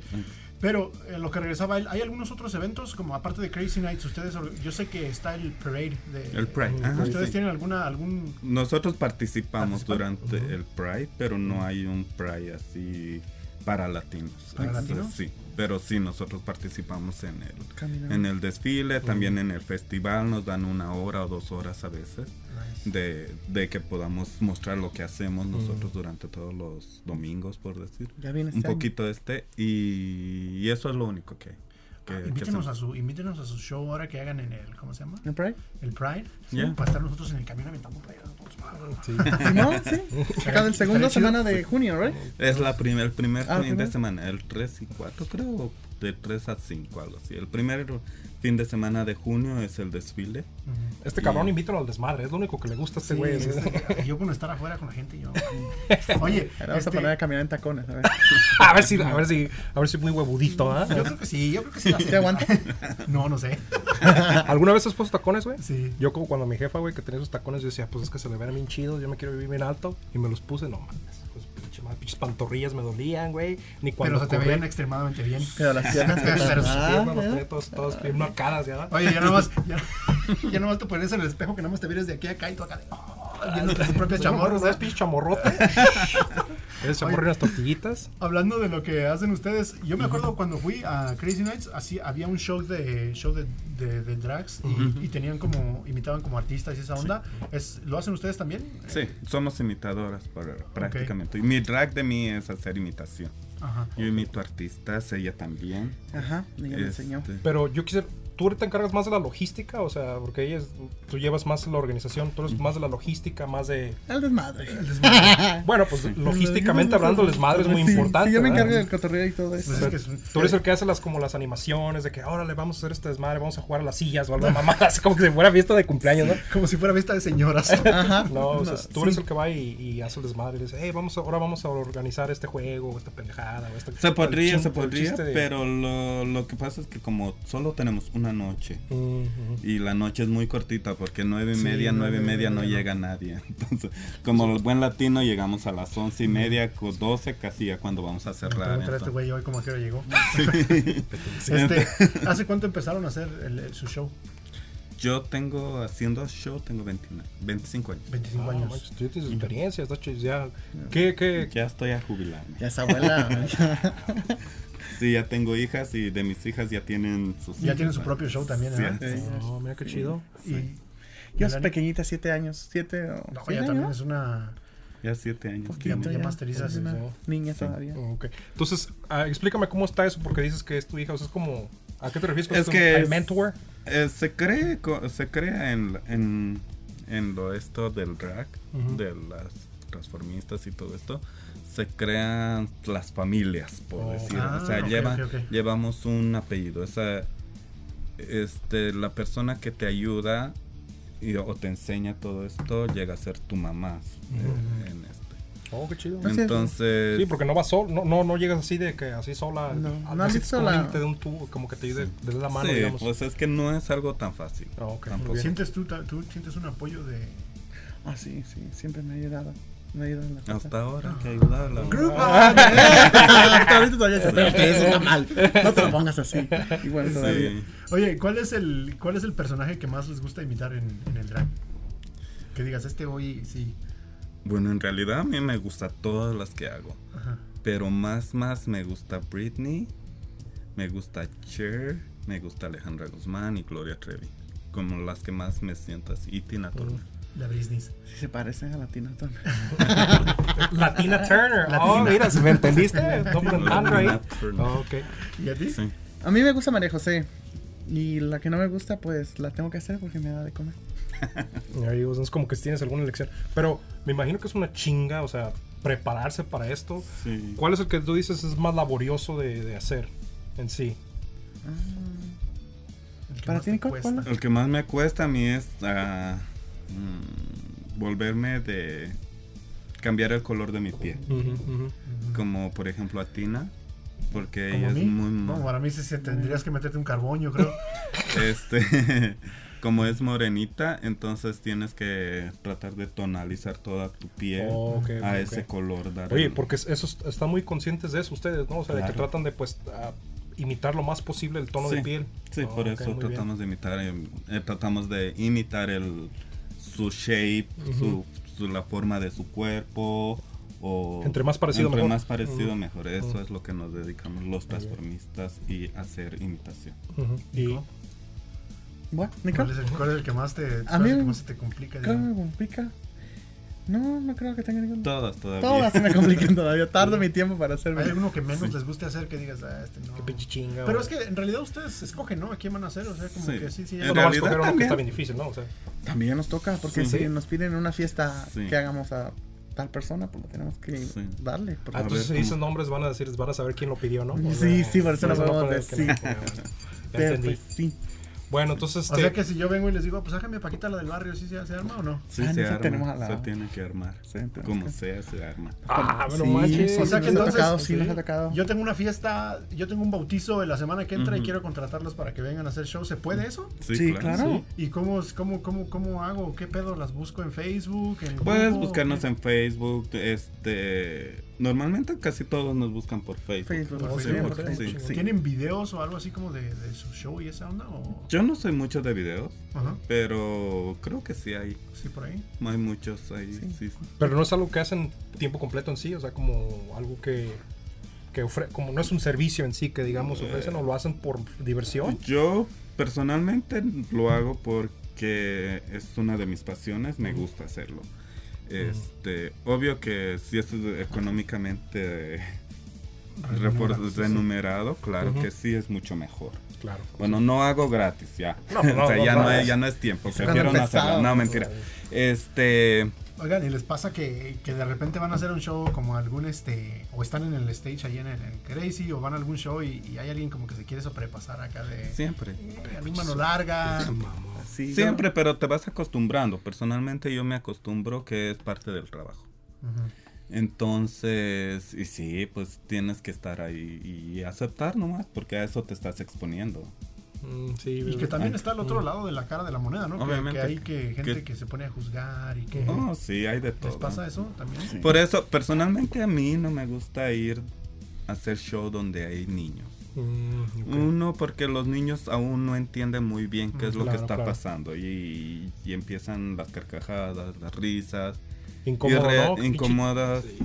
Pero en lo que regresaba él, ¿hay algunos otros eventos como aparte de Crazy Nights? Ustedes, yo sé que está el parade de El Pride, ajá, ¿Ustedes sí. tienen alguna algún Nosotros participamos ¿Participan? durante el Pride, pero no hay un Pride así para latinos. ¿Para latinos? Sí, pero sí, nosotros participamos en el, en el desfile, también en el festival, nos dan una hora o dos horas a veces de, de que podamos mostrar lo que hacemos nosotros durante todos los domingos, por decir. Ya viene Un este año. poquito de este y, y eso es lo único que, que, que invítenos a su invítenos a su show ahora que hagan en el ¿cómo se llama? ¿En Pride? El Pride. Para estar nosotros en el camión aventando. Sí. ¿Simón? Sí. Cada el segundo semana de junio, ¿right? Es la primer, el primer Ah, fin de semana, el 3 y 4 creo, de 3 a 5, algo así. El primer fin de semana de junio es el desfile. Este cabrón invítalo al desmadre, es lo único que le gusta a este güey. Este, yo con estar afuera con la gente, yo. Oye, Ahora vamos este, a poner a caminar en tacones, a ver. a ver si, a ver si, a ver si muy huevudito, ¿ah? yo creo que sí, yo creo que sí. ¿Te aguanta? No, no sé. ¿Alguna vez has puesto tacones, güey? Sí. Yo como cuando mi jefa, güey, que tenía esos tacones, yo decía, pues es que se le ven bien chidos, yo me quiero vivir bien alto. Y me los puse, no mames. Pues pinche madre, pinches pantorrillas me dolían, güey. Ni cuando Pero se te veían extremadamente bien. Pero las piernas Pero sus piernas ¿eh? tenía todas, todas bien marcadas, ¿ya? Oye, ya nomás, ya, ya nomás te pones en el espejo que nomás te vienes de aquí a acá y tú acá de. Oh, viendo tus propios chamorros. ¿Sabes, pinche chamorrote? ¿Es chamorro y unas tortillitas? Hablando de lo que hacen ustedes, yo me acuerdo cuando fui a Crazy Nights, así había un show de show de, de, de drags y, y tenían como imitaban como artistas y esa onda. Es, ¿Lo hacen ustedes también? Sí, somos imitadoras para- prácticamente. Y mi drag de mí es hacer imitación. Ajá. Yo imito artistas, ella también. Ajá, ella me Este, enseñó. Pero yo quisiera, tú ahorita encargas más de la logística, o sea, porque ella es, tú llevas más la organización, tú eres más de la logística, más de... El desmadre. Bueno, pues logísticamente hablando, el desmadre es muy Sí, importante. Sí, yo me ¿verdad? encargo del cotorreo y todo eso. Pues O sea, es que es- tú eres el que hace las como las animaciones de que ahora le vamos a hacer este desmadre, vamos a jugar a las sillas o algo mamada, así como que si fuera fiesta de cumpleaños, ¿no? Como si fuera vista de señoras. Ajá. No, o sea, No, tú sí. eres el que va y, y hace el desmadre y dice, hey, vamos a- ahora vamos a organizar este juego, o esta pendejada, o esta... Se podría, el se el podría, pero lo, lo que pasa es que como solo tenemos una noche y la noche es muy cortita porque nueve y Sí, media, nueve y media no llega nadie. Entonces, como el buen latino llegamos a las once y media, doce casi ya cuando vamos a cerrar. A este entonces. güey hoy como hora llegó. Este, ¿Hace cuánto empezaron a hacer el- el- su show? Yo tengo haciendo show, tengo 29, 25 años. 25 Ah, años. manches, tú tienes experiencia, estás ya. ¿Qué, qué? Ya estoy a jubilarme. Ya es abuela. Sí, ya tengo hijas y de mis hijas ya tienen sus Ya tienen su propio show también, Sí, ¿verdad? sí. No, mira qué chido. Y Yo es Melanie- pequeñita, siete años. Siete o. No, ¿siete ya también es una. Ya siete años. Ya- Poquito ya masterizas, es una sí. Niña Sí. todavía. Ok. Entonces, ah, explícame cómo está eso, porque dices que es tu hija, o sea, es como... ¿A qué te refieres con Es que ¿Al es- mentor? Eh, se cree co- se crea en, en, en lo esto del drag, Ujú. de las transformistas y todo esto, se crean las familias, por Oh. decir. Ah, o sea, ok, lleva- ok, ok. llevamos un apellido. Esa, este, la persona que te ayuda y, o te enseña todo esto llega a ser tu mamá. eh, en este. Oh, qué chido. Entonces, Sí, porque no vas solo, no, no, no llegas así de que así sola. No, no así sola. dé un tubo, como que te ayude, dé la mano, sí, digamos. pues es que no es algo tan fácil. Ok, tampoco. muy bien. ¿Sientes tú, tú sientes un apoyo de. Ah, sí, sí. Siempre me ha ayudado. Me ha ayudado en la casa. Hasta ahora hay que ayudarla. Ahorita todavía te espero que eso está mal. No te lo pongas así. Igual todavía. Sí. Oye, ¿cuál es el cuál es el personaje que más les gusta imitar en, en el drag? Que digas, este hoy sí. Bueno, en realidad a mí me gusta todas las que hago. Ajá. Pero más, más me gusta Britney, me gusta Cher, me gusta Alejandra Guzmán y Gloria Trevi. Como las que más me siento así. Y Tina Turner. La Britney. Sí se parecen a la Tina Turner. Latina Turner. Latina. Oh, mira, ¿me entendiste? Ahí. Latina Turner. Oh, ok. ¿Y a ti? Sí. A mí me gusta María José. Y la que no me gusta, pues la tengo que hacer porque me da de comer. Ahí, es como que tienes alguna elección. Pero me imagino que es una chinga, o sea, prepararse para esto. Sí. ¿Cuál es el que tú dices es más laborioso de, de hacer en sí? El que Para más ti, te Nicole, cuesta. ¿cuál El que más me cuesta a mí es ah, mm, volverme de cambiar el color de mi piel. Como por ejemplo a Tina. Porque ¿Como ella a es muy... No, para mí sí, sí, tendrías que meterte un carbón, yo creo. Este, como es morenita, entonces tienes que tratar de tonalizar toda tu piel Oh, a ese color. dar Oye, el- porque es- eso es- están muy conscientes de eso ustedes, ¿no? O sea, de que tratan de pues a- imitar lo más posible el tono de piel. Sí, Oh, por eso bien. tratamos de imitar, eh, eh, tratamos de imitar el su shape, su, su- la forma de su cuerpo. O Entre más parecido, entre mejor. más parecido mejor. Eso Ujú. es lo que nos dedicamos los transformistas y hacer imitación. Y ¿No? Bueno, ¿Cuál es el, cuál es el que más te, es mí el que más se te complica? Creo que digamos? me complica. No, no creo que tenga ningún. Todas todavía. Todas se me complican todavía. Tardo mi tiempo para hacerme. ¿Hay alguno que menos Sí. les guste hacer que digas, ah, este no? qué pinche chinga. Pero o- es que en realidad ustedes escogen, ¿no? ¿A quién van a hacer? O sea, como Sí. que sí, sí. En a realidad escoger uno que también. está bien difícil, ¿no? O sea, También nos toca, porque Sí. si nos piden una fiesta Sí. que hagamos a tal persona, pues lo tenemos que Sí. darle. Ah, entonces si dices nombres van a decir, van a saber quién lo pidió, ¿no? O Sí, sí, por eso no no podemos decir. no, pues, sí. Bueno, entonces O este, sea que si yo vengo y les digo, pues sácame Paquita la del barrio, ¿sí se, se arma o no? Sí, Ah, se no, sí tenemos a arma. la- Se tiene que armar. Sí, Como que- sea, se arma. Ah, Sí, no manches. sí, O sea que entonces- tocado, sí, sí. nos ha tocado. Yo tengo una fiesta, yo tengo un bautizo en la semana que entra y quiero contratarlos para que vengan a hacer show. ¿Se puede eso? Sí, claro. ¿Y cómo, cómo, cómo, cómo hago? ¿Qué pedo? ¿Las busco en Facebook? En Puedes Google, buscarnos en Facebook, este, normalmente casi todos nos buscan por Facebook. Facebook, Por Sí, Facebook, porque sí. sí. ¿Tienen videos o algo así como de, de su show y esa onda? O... Yo no soy mucho de videos, Ajá, pero creo que sí hay, sí, por ahí. hay muchos ahí. Sí. Sí. pero no es algo que hacen tiempo completo en sí, o sea, como algo que que ofre- como no es un servicio en sí que digamos ofrecen o lo hacen por diversión. Yo personalmente lo hago porque es una de mis pasiones, me gusta hacerlo. Este, obvio que si es económicamente Remunerado, claro Ujú. que sí es mucho mejor. Claro. Bueno, no hago gratis ya. No, no, o sea, no, ya, no, es, ya no es tiempo. Se Prefiero no hacerlo. No, mentira. Este, Oigan, ¿y les pasa que, que de repente van a hacer un show como algún este, o están en el stage ahí en, el, en Crazy o van a algún show y, y hay alguien como que se quiere sobrepasar acá de siempre. eh, mano larga? Sí, Siempre, pero te vas acostumbrando. Personalmente yo me acostumbro que es parte del trabajo. Entonces, y sí, pues tienes que estar ahí y aceptar nomás, porque a eso te estás exponiendo. Mm, sí, Y que también está el otro lado de la cara de la moneda, ¿no? Que- Obviamente. Que, hay que gente Que- que se pone a juzgar y que... Oh, sí, hay de todo. ¿Les pasa eso también? Sí. Por eso, personalmente a mí no me gusta ir a hacer show donde hay niños. Mm, ok. Uno, porque los niños aún no entienden muy bien qué Mm, es lo claro, que está claro. pasando y, y empiezan las carcajadas, las risas, incomodas, Sí.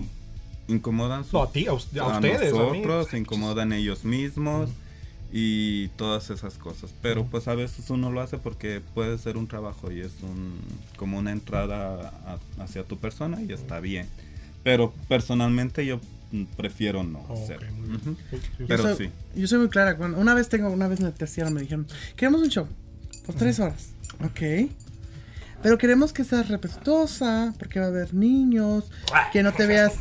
incomodan sus- No, a ti, a, a ustedes, a mí. nosotros, se incomodan ellos mismos y todas esas cosas. Pero pues a veces uno lo hace porque puede ser un trabajo y es un como una entrada a- hacia tu persona y está bien. Pero personalmente yo prefiero no Oh. Sí, sí, Pero yo sí. soy, Yo soy muy clara. Cuando, una vez tengo, una vez en el tercero me dijeron, queremos un show por tres horas. Ok. Pero queremos que seas respetuosa, porque va a haber niños, que no te veas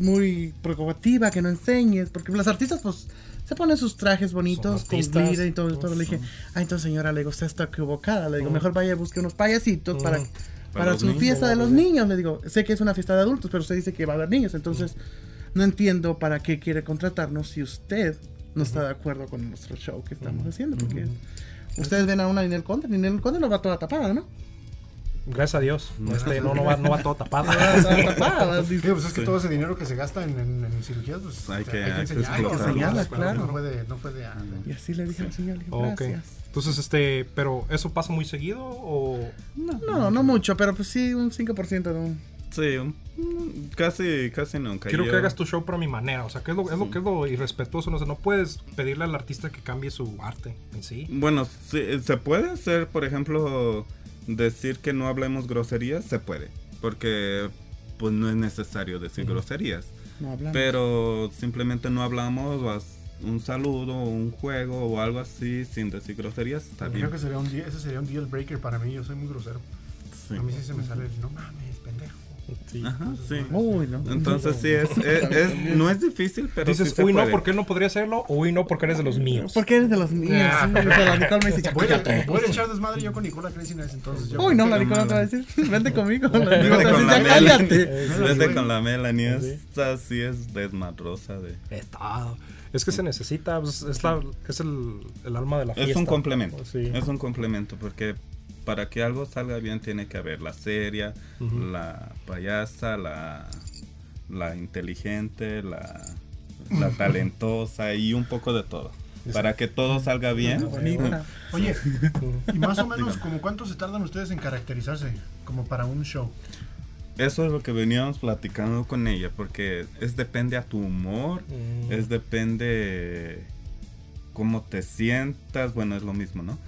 muy preocupativa, que no enseñes, porque los artistas pues se ponen sus trajes bonitos, con glitter y todo, todo. Le dije, ah, entonces señora, le digo, usted está equivocada. Le digo, mejor vaya y busque unos payasitos para, Para para su niños. fiesta de los niños. Le digo, sé que es una fiesta de adultos, pero usted dice que va a haber niños, entonces no entiendo para qué quiere contratarnos si usted no está de acuerdo con nuestro show que estamos haciendo. Porque ustedes ven a una Ninel Conde, Ninel Conde no va toda tapada, ¿no? Gracias a Dios. Este, no, no va, no va todo tapado. Sí, pues es que Sí. todo ese dinero que se gasta en, en, en cirugías, pues Hay que- hay que enseñarlo. ¿no? Claro. No fue de, no fue de, ah, Y así le dije al señor, gracias. Entonces, este, pero ¿eso pasa muy seguido o...? No, no mucho, pero pues sí, un 5% de un... Sí, un- mm, casi, casi nunca. Quiero que hagas tu show, pero a mi manera. O sea, ¿qué es lo, es lo que es lo irrespetuoso? No, sé, no puedes pedirle al artista que cambie su arte en sí. Bueno, sí, se puede hacer, por ejemplo, decir que no hablemos groserías, se puede, porque pues no es necesario decir groserías, No hablamos. pero simplemente no hablamos, un saludo, un juego o algo así sin decir groserías, está bien. Creo que sería un, ese sería un deal breaker para mí. Yo soy muy grosero. Sí. A mí sí se me sale el no mames. Sí. Ajá, sí. Uy, no. Entonces sí, es, es- es- no es difícil, pero Dices, sí se uy, no, porque él no podría hacerlo, o uy, no, porque eres de los míos. ¿Por qué eres de los míos? Ah, Sí, o sea, la Nicole me dice, "Ya Voy a, cállate". voy a echar desmadre yo con Nicola Crazy entonces. Yo Uy, no, la Pero Nicole te va a decir, vente conmigo. Vete con la Melanie. Sí. con la Melanie, esta sí es desmadrosa de... Está. Es que se necesita, pues, es, la, es el, el alma de la fiesta. Es un complemento. Sí. Es un complemento porque para que algo salga bien tiene que haber la seria, la payasa, la, la inteligente, la, la talentosa y un poco de todo. Para que todo salga bien. Oye, y más o menos, como ¿cuánto se tardan ustedes en caracterizarse? Como para un show. Eso es lo que veníamos platicando con ella, porque es depende a tu humor, Mm. es depende cómo te sientas, bueno, es lo mismo, ¿no?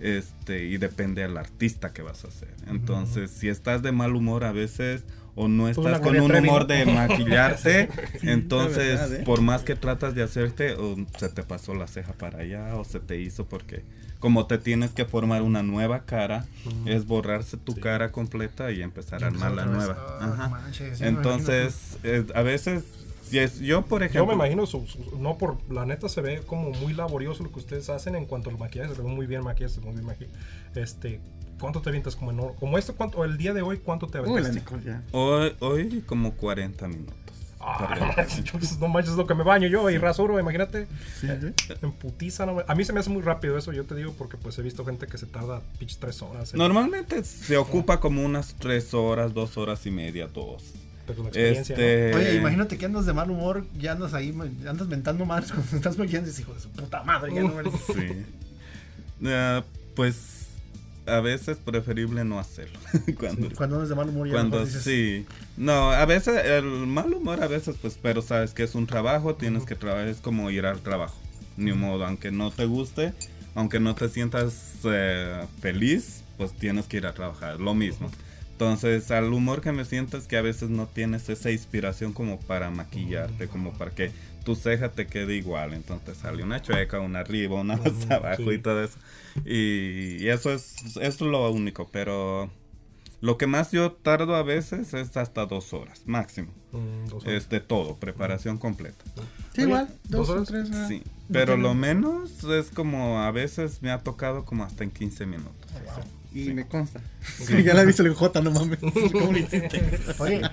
Este, y depende al artista que vas a hacer. Entonces, si estás de mal humor a veces, o no Pues estás con un humor de maquillarte, la entonces verdad, ¿eh? por más que tratas de hacerte, o se te pasó la ceja para allá o se te hizo porque como te tienes que formar una nueva cara, es borrarse tu cara completa y empezar a armar la nueva. Ah, Ajá. manches. Entonces, eh, a veces, si es, yo por ejemplo... Yo me imagino, su, su- no por la neta se ve como muy laborioso lo que ustedes hacen en cuanto al maquillaje, se ve muy bien maquillaje, muy bien maquillaje. Este, ¿cuánto te avientas como en hor- como esto cuánto el día de hoy cuánto te ya. Hoy, hoy como 40 minutos. Ah, no manches, es lo que me baño yo y rasuro, imagínate. Sí, sí. En putiza, no me- A mí se me hace muy rápido eso, yo te digo, porque pues he visto gente que se tarda pinches tres horas. en- Normalmente se ocupa como unas 3 horas, 2 horas y media, dos. Pero la experiencia, Este... Oye, imagínate que andas de mal humor, ya andas ahí, andas mentando mal cuando estás maquillando y dices, hijo de su puta madre, ya no eres. Sí. Eh, pues a veces preferible no hacerlo. cuando Cuando andas de mal humor, ya cuando dices, sí. No, a veces el mal humor a veces pues pero sabes que es un trabajo, tienes que trabajar, es como ir al trabajo. Ni modo, aunque no te guste, aunque no te sientas eh, feliz, pues tienes que ir a trabajar, lo mismo. Entonces, al humor que me sientas que a veces no tienes esa inspiración como para maquillarte, como para que tu ceja te quede igual. Entonces sale una chueca, una arriba, una más abajo sí. y todo eso. Y, y eso es, eso es lo único, pero lo que más yo tardo a veces es hasta dos horas, máximo. Mm, dos horas. Es de todo, preparación completa. Sí, Oye, igual, ¿dos dos o horas? tres horas. Sí, pero lo menos es como a veces me ha tocado como hasta en 15 minutos. Y Sí. me consta. ya la he visto el J, no mames. ¿Cómo lo hiciste? Oye, La,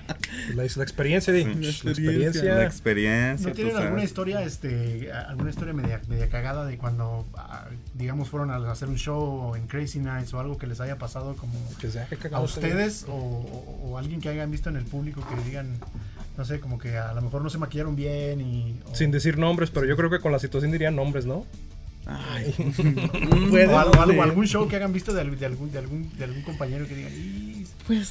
la experiencia, de, Sí. la experiencia. La experiencia. ¿no tienen alguna sabes. historia, este, alguna historia media, media cagada de cuando, ah, digamos, fueron a hacer un show en Crazy Nights o algo que les haya pasado como que sea, qué a ustedes o, o- o alguien que hayan visto en el público que digan, no sé, como que a lo mejor no se maquillaron bien y... o- Sin decir nombres, pero yo creo que con la situación dirían nombres, ¿no? Ay. o Puede algo, algo- algún show que hayan visto de, al- de algún, de, algún, de algún compañero que digan, "Y, Pues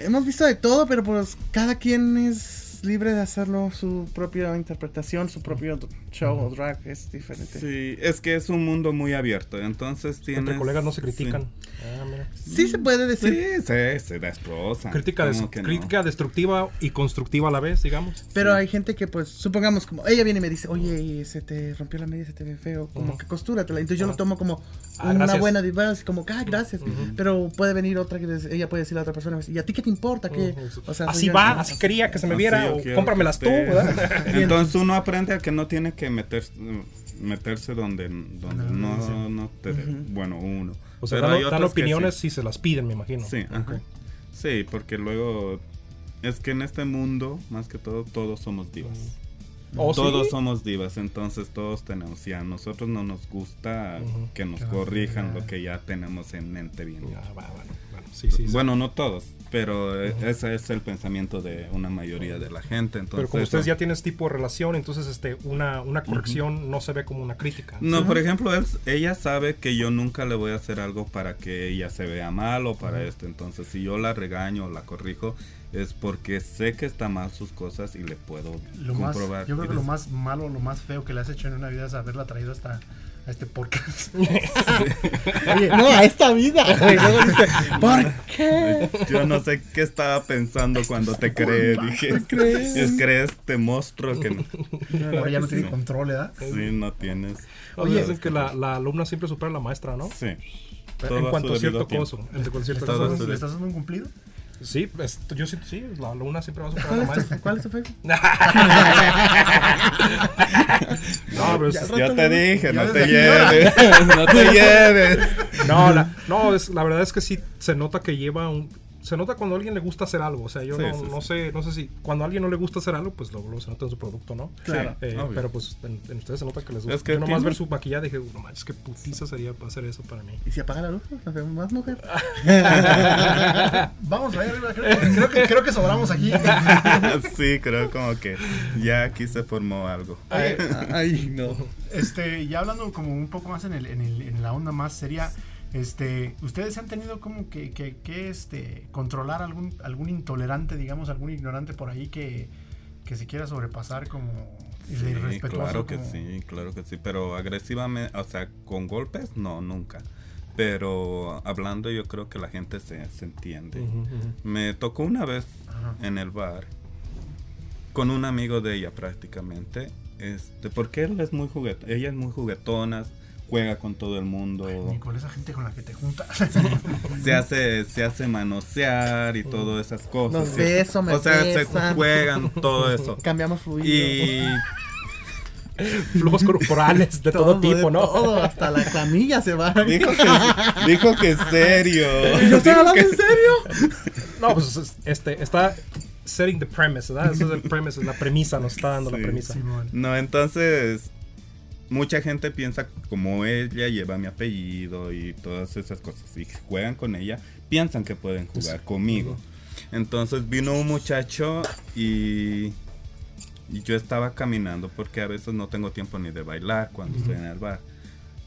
hemos visto de todo, pero pues cada quien es libre de hacerlo su propia interpretación, su propio show o drag, es diferente. Sí, Sí, es que es un mundo muy abierto, entonces tienes... Entre colegas no se sí. critican. Ah, mira. se puede Sí, decir, sí, se destroza. Crítica, des- crítica destructiva y constructiva a la vez, digamos. pero hay gente que pues, supongamos como, ella viene y me dice, oye, se te rompió la media, se te ve feo, como Ujú. que costúratela. Entonces yo lo Ajá. tomo como Ah, una gracias. buena diva, así como, ah, gracias. Pero puede venir otra que ella puede decirle a otra persona, ¿y a ti qué te importa? que Ujú. O sea, así yo, va, así quería que se me viera, o cómpramelas tú. Entonces uno aprende a que no tiene que meterse, meterse donde, donde No, no, no te. Ujú. Bueno, uno. O sea, Pero dan, hay dan otros que opiniones sí. si se las piden, me imagino. Sí, ajá. Sí, porque luego es que en este mundo, más que todo, todos somos divas. ¿O sí? todos somos divas, entonces todos tenemos. Y a nosotros no nos gusta que nos Que corrijan lo que ya tenemos en mente bien. Ah, va, bueno, bueno, sí, sí, sí. Bueno, no todos, pero ese es el pensamiento de una mayoría de la gente. Entonces, pero como ustedes ya tienen este tipo de relación, entonces este una, una corrección no se ve como una crítica. No, por ejemplo, él- ella sabe que yo nunca le voy a hacer algo para que ella se vea mal o para esto. Entonces, si yo la regaño o la corrijo, es porque sé que está mal sus cosas y le puedo Lo más, comprobar. yo creo que lo más malo, lo más feo que le has hecho en una vida es haberla traído hasta a este podcast. Oye, no, a esta vida. güey. Luego dice, ¿por qué? Yo no sé qué estaba pensando cuando te creé. Dije, ¿Te crees? es creé este monstruo que Ahora ya no tiene control, ¿verdad? sí no tienes. Oye, dicen que la, la alumna siempre supera a la maestra, ¿no? Sí. en Todo cuanto a cierto coso. En cuanto a cierto Todo coso. a su ¿Le de- estás dando un cumplido? Sí, es- yo siento, sí, la alumna siempre va a superar a ¿Cuál la maestra. cuál es tu Facebook? No, pero Ya es- te dije, no te lleves. no te lleves. No, la, no es, la verdad es que sí se nota que lleva un... Se nota cuando a alguien le gusta hacer algo. O sea, yo Sí, no, sí, no sí. sé, no sé si cuando a alguien no le gusta hacer algo, pues luego, luego se nota en su producto, ¿no? Claro. Eh, pero pues en, en ustedes se nota que les gusta. Es que yo nomás tiene- ver su maquillaje dije, no manches, qué putiza sería para hacer eso para mí. ¿Y si apaga la luz? ¿Nos vemos más mujer? Vamos a ver, creo, que- creo que, creo que sobramos aquí. sí, creo como que ya aquí se formó algo. Ay, no. este, ya hablando como un poco más en, el, en, el, en la onda más seria, este, ¿ustedes han tenido como que, que, que, este, controlar algún, algún intolerante, digamos, algún ignorante por ahí que, que se quiera sobrepasar como Sí, irrespetuoso? claro que como- sí, claro que sí, pero agresivamente, o sea, con golpes, no, nunca. pero hablando yo creo que la gente se, se entiende. Me tocó una vez Ajá. en el bar con un amigo de ella prácticamente, este, porque él es muy juguetón, ella es muy juguetona, juega con todo el mundo, Nicole, esa gente con la que te juntas. se hace, se hace manosear y todas esas cosas. Los ¿sí? beso, me o sea, se juegan todo eso. Cambiamos fluido. Y Flujos corporales de todo, tipo, de ¿no? todo, hasta la camilla se va. dijo que, dijo que serio. ¿Yo estoy hablando que- en serio? No, pues es- este está setting the premise, ¿verdad? Esa es el premise, es la premisa, nos está dando Sí. la premisa. No, entonces mucha gente piensa como ella lleva mi apellido y todas esas cosas y juegan con ella, piensan que pueden jugar conmigo. Entonces vino un muchacho y, y yo estaba caminando porque a veces no tengo tiempo ni de bailar cuando estoy en el bar.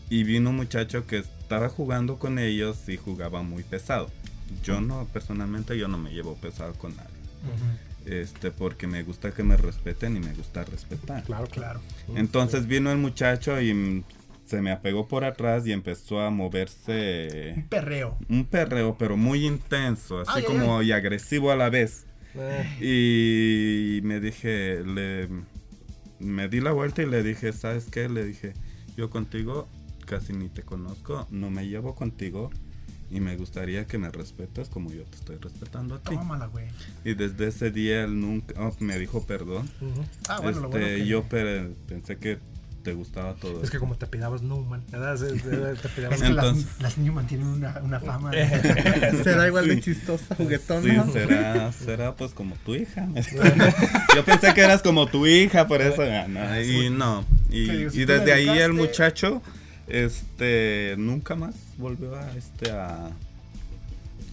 Y vino un muchacho que estaba jugando con ellos y jugaba muy pesado. Yo no, personalmente yo no me llevo pesado con nadie. Este, porque me gusta que me respeten y me gusta respetar. Claro, Claro. Entonces vino el muchacho y se me apegó por atrás y empezó a Un moverse perreo. un perreo, pero muy intenso, así Ay, ay, como y agresivo a la vez. Eh, Y me dije, le, me di la vuelta y le dije, ¿sabes qué? Le dije, yo contigo casi ni te conozco, no me llevo contigo y me gustaría que me respetes como yo te estoy respetando a ti. Tómala, güey. Y desde ese día él nunca oh, me dijo perdón. Ah, bueno, lo Este, bueno que... yo pe- pensé que te gustaba todo. Es que como te pidabas Newman, ¿verdad? Te pidabas Es que las, Entonces- las niñas mantienen una, una fama. Será igual de Sí. chistosa, juguetona. Sí, será, será pues como tu hija. Yo pensé que eras como tu hija, por eso. ah, no, y no. Y, desde ahí el muchacho, este, nunca más volvió a, este, a,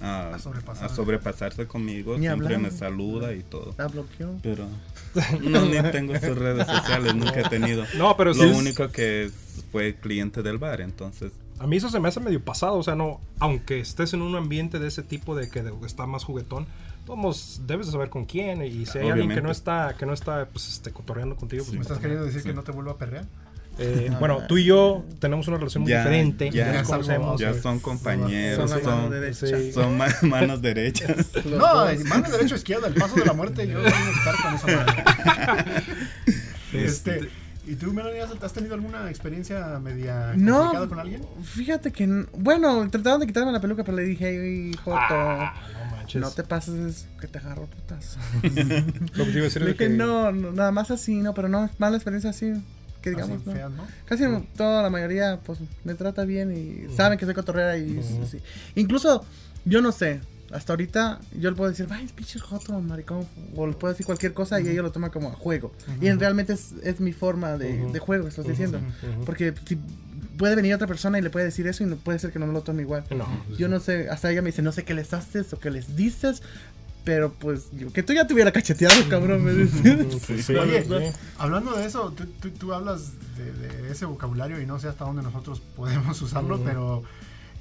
a, A sobrepasar. a sobrepasarse conmigo. Ni Siempre hablar. me saluda y todo. La bloqueó. Pero no, ni tengo sus redes sociales, nunca he tenido. No, pero sí Lo es- único que fue cliente del bar, entonces A mí eso se me hace medio pasado, o sea, no, aunque estés en un ambiente de ese tipo de que está más juguetón, todos debes de saber con quién y si hay alguien que no Obviamente. está que no está pues este cotorreando contigo, pues ¿Me no estás pasa queriendo decir Sí. que no te vuelva a perrear? Eh, bueno, tú y yo tenemos una relación muy Ya, diferente, ya. ya, nos conocemos. ya son compañeros, Son mano son, derecha. sí. son ma- manos derechas. No, dos. mano derecho izquierda, el paso de la muerte, yo voy a estar con esa madre. este, ¿Y tú, Melanie, has tenido alguna experiencia media No, complicada con alguien? fíjate que, bueno, trataron de quitarme la peluca, pero le dije, hey, Joto, Ah, no manches. no te pases que te agarro putas. Lo que te iba a decir Le es dije, que no, no, nada más así, no, pero no, mala experiencia así, que digamos, Así, no. feas, ¿no? Casi toda la mayoría, pues, me trata bien y saben que soy cotorrera y sí. Incluso, yo no sé, hasta ahorita yo le puedo decir, ay, pinche joto, maricón, o le puedo decir cualquier cosa y ellos lo toman como a juego. Y en realmente es, es mi forma de, de juego, estás diciendo. Porque si puede venir otra persona y le puede decir eso y no puede ser que no lo tome igual. No, Yo no sé, hasta ella me dice, no sé qué les haces o qué les dices, pero pues, yo- que tú ya te hubiera cacheteado, cabrón, me dice. Sí, sí, Oye, sí. hablando de eso, tú, tú- tú hablas de, de ese vocabulario y no sé hasta dónde nosotros podemos usarlo, Ujú. pero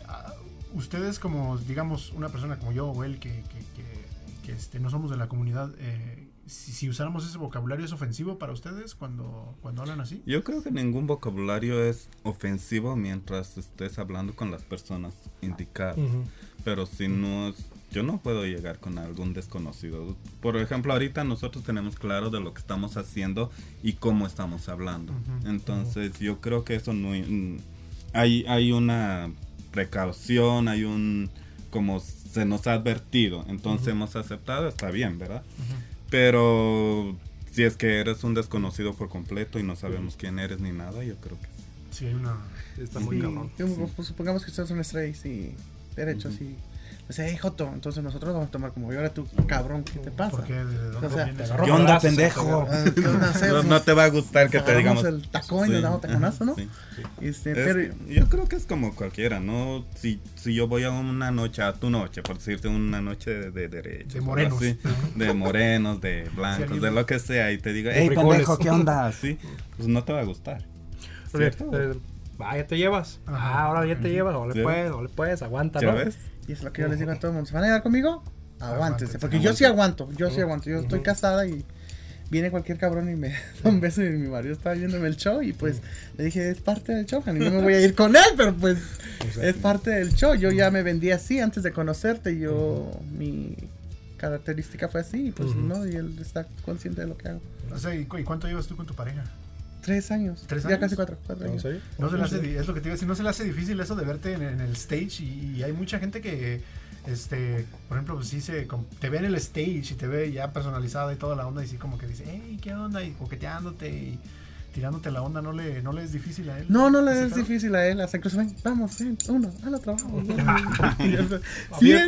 ah, ustedes como, digamos, una persona como yo o él que, que- que- que, este, no somos de la comunidad, eh, si, si usáramos ese vocabulario es ofensivo para ustedes cuando, cuando hablan así. Yo creo que ningún vocabulario es ofensivo mientras estés hablando con las personas indicadas. Ujú. Pero si no es, yo no puedo llegar con algún desconocido. Por ejemplo, ahorita nosotros tenemos claro de lo que estamos haciendo y cómo estamos hablando. Entonces, yo creo que eso no mm, hay hay una precaución, hay un como se nos ha advertido. Entonces hemos aceptado, está bien, ¿verdad? Pero si es que eres un desconocido por completo y no sabemos quién eres ni nada, yo creo que sí. Sí, hay una... Está muy Sí, cabrón. pues, supongamos que ustedes son strays y derechos y pues hey Joto, entonces nosotros vamos a tomar como yo ahora tú, cabrón, ¿qué te pasa? ¿Por qué? ¿De dónde O sea, viene te eso? agarró ¿Qué onda, pendejo? Ah, ¿qué onda? No, te va a gustar que te digamos. el tacón y nos damos taconazo, ¿no? Sí. Este, Es- pero yo creo que es como cualquiera, ¿no? Si, si yo voy a una noche, a tu noche, por decirte una noche de, de derechos. De morenos. así, de morenos, de blancos, de lo que sea, y te digo, hey, frijoles". pendejo, ¿qué onda? Así, pues no te va a gustar. ¿Cierto? eh, va, ya te llevas. Ah, ahora ya te llevas. O le Sí. puedes, o le puedes, aguanta, ¿Ya ¿no? ves? Y es lo que yo les digo a todo el mundo, ¿se van a llevar conmigo? Aguántense, porque yo sí aguanto, yo sí aguanto, yo estoy casada y viene cualquier cabrón y me da un beso y mi marido estaba viéndome el show y pues le dije, es parte del show, honey, no me voy a ir con él, pero pues es parte del show. Yo ya me vendí así antes de conocerte, yo, mi característica fue así, y pues no, y él está consciente de lo que hago. O sea, ¿y, cu- y cuánto llevas tú con tu pareja? Tres años. ¿Tres Ya años? casi cuatro. cuatro ¿En años. serio? No se le hace, es lo que te iba a decir, no se le hace difícil eso de verte en, en el stage y, y hay mucha gente que, este, por ejemplo, pues sí se, te ve en el stage y te ve ya personalizada y toda la onda y sí como que dice, hey, ¿qué onda? Y coqueteándote y tirándote la onda, ¿no le, no le es difícil a él? No, no le ¿Ese es pedo? difícil a él. Hasta incluso ven, vamos, ven, uno, al otro, vamos.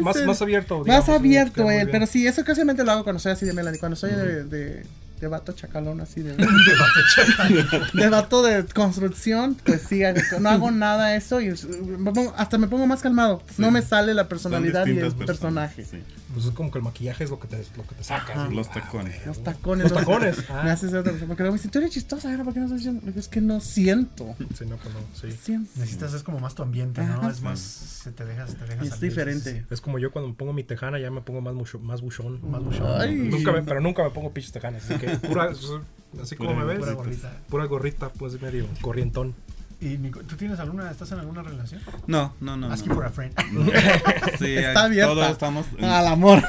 Más, más abierto. Más digamos, queda abierto él, pero sí, eso ocasionalmente lo hago cuando soy así de Melanie, cuando soy de, de, de vato chacalón, así de, de vato de construcción, pues sí, no hago nada eso y me hasta me pongo más calmado. No me sale la Son personalidad y el personaje. sí. Pues es como que el maquillaje es lo que te, lo que te saca. Los tacones. Los tacones. Los tacones. Me Ah. haces otra persona. Porque luego me dicen, tú eres chistosa, ¿ahora ¿por qué no estás diciendo? Es que no siento. Sí, no, pues no, sí. Siento. Necesitas, es como más tu ambiente, ¿no? Ajá. Es más, se te dejas, te dejas Es salir, diferente. Es como yo cuando me pongo mi tejana ya me pongo más, mucho, más buchón. Más buchón. Ay. Nunca me- pero nunca me pongo pinches tejanas. Así que pura, así como Pura- me ves, Pura pura, gorrita. gorrita, pues medio corrientón. ¿Y Nico, tú tienes alguna, estás en alguna relación? No, no, no. Asking no. for a friend. Sí, Está abierta. Todos estamos. Al amor.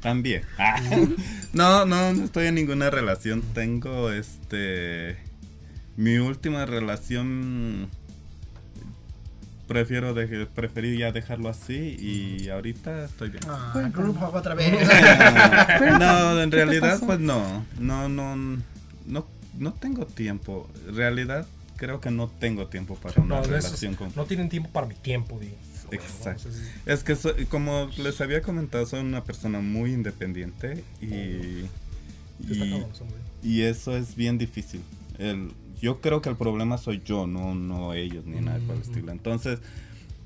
También. Ah. No, no, no estoy en ninguna relación. Tengo este. Mi última relación. Prefiero de, preferí ya dejarlo así y ahorita estoy bien. Ah, hug otra vez. No, en ¿Qué te realidad pues no, no, no, no, no tengo tiempo. En realidad creo que no tengo tiempo para una No, relación con... no tienen tiempo para mi tiempo, digo. Exacto. Es que soy- como les había comentado, soy una persona muy independiente y, y, y eso es bien difícil. El, yo creo que el problema soy yo, no, no ellos ni nada por el estilo. Entonces,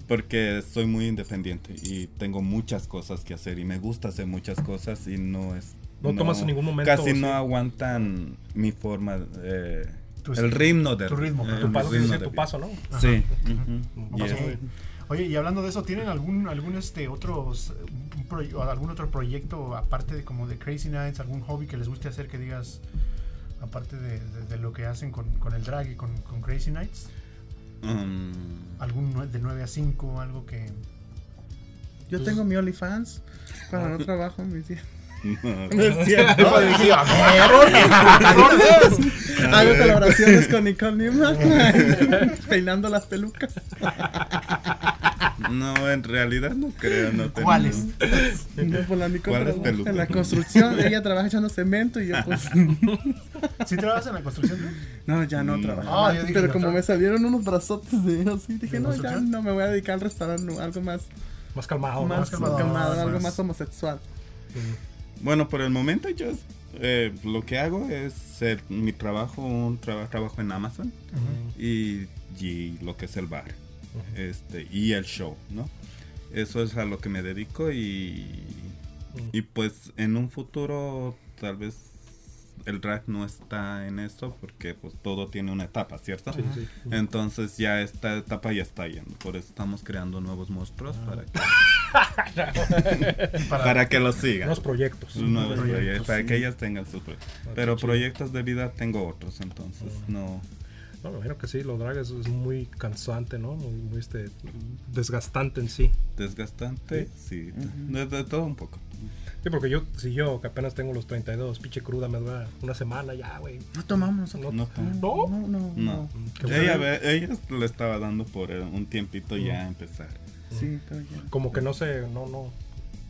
porque soy muy independiente y tengo muchas cosas que hacer y me gusta hacer muchas cosas y no es... No tomas en ningún momento, Casi sí. no aguantan mi forma, eh, el ritmo de tu ritmo, eh, tu paso, ritmo sí, de tu paso, ¿no? Sí. Un ujú, y paso es- muy- Oye, y hablando de eso, ¿tienen algún algún este otros un proy- o algún otro proyecto aparte de como de Crazy Nights, algún hobby que les guste hacer que digas aparte de, de- de lo que hacen con, con el drag y con, con Crazy Nights? um, ¿Algún de 9 a 5, algo que Yo Pues- tengo mi OnlyFans cuando no trabajo en mis días. no. No es cierto. No, dije, a ver, Hago colaboraciones con Nicole Newman. Peinando las pelucas. No, en realidad no creo. No tengo- ¿Cuáles? No, pues la Nicole ¿Cuáles trabaja pelucas? en la construcción. Ella trabaja echando cemento y yo pues... ¿Sí trabajas en la construcción? tú? No, ya no Mm. trabajo. Ah, más, yo dije, pero ¿no como tra- me salieron unos brazotes de así, dije, ¿De no, ya no me voy a dedicar al restaurante, no, algo más, Más calmado, más, más calmado, calmado, algo más- homosexual. Bueno, por el momento yo eh, lo que hago es eh, mi trabajo, un traba- trabajo en Amazon y, y lo que es el bar este y el show, ¿no? Eso es a lo que me dedico y, y pues en un futuro tal vez el drag no está en eso porque pues todo tiene una etapa, ¿cierto? Sí, sí. Entonces ya esta etapa ya está yendo, por eso estamos creando nuevos monstruos Ah. para, que, Para, para que lo sigan. Unos proyectos. Nuevos proyectos, proyectos, para que ellas tengan sus proyectos. Ah, Pero proyectos de vida tengo otros, entonces no. No, me imagino que sí, los drag es, es muy cansante, ¿no? Muy, muy, este, desgastante en sí. Desgastante, sí, de, de todo un poco. Sí, porque yo, si yo que apenas tengo los 32, pinche cruda, me dura una semana ya, güey. No tomamos No. No, ¿No? No, no, no. no. Qué Ella, ella le estaba dando por eh, un tiempito ya empezar. Sí, pero ya. Como que no se, no, no,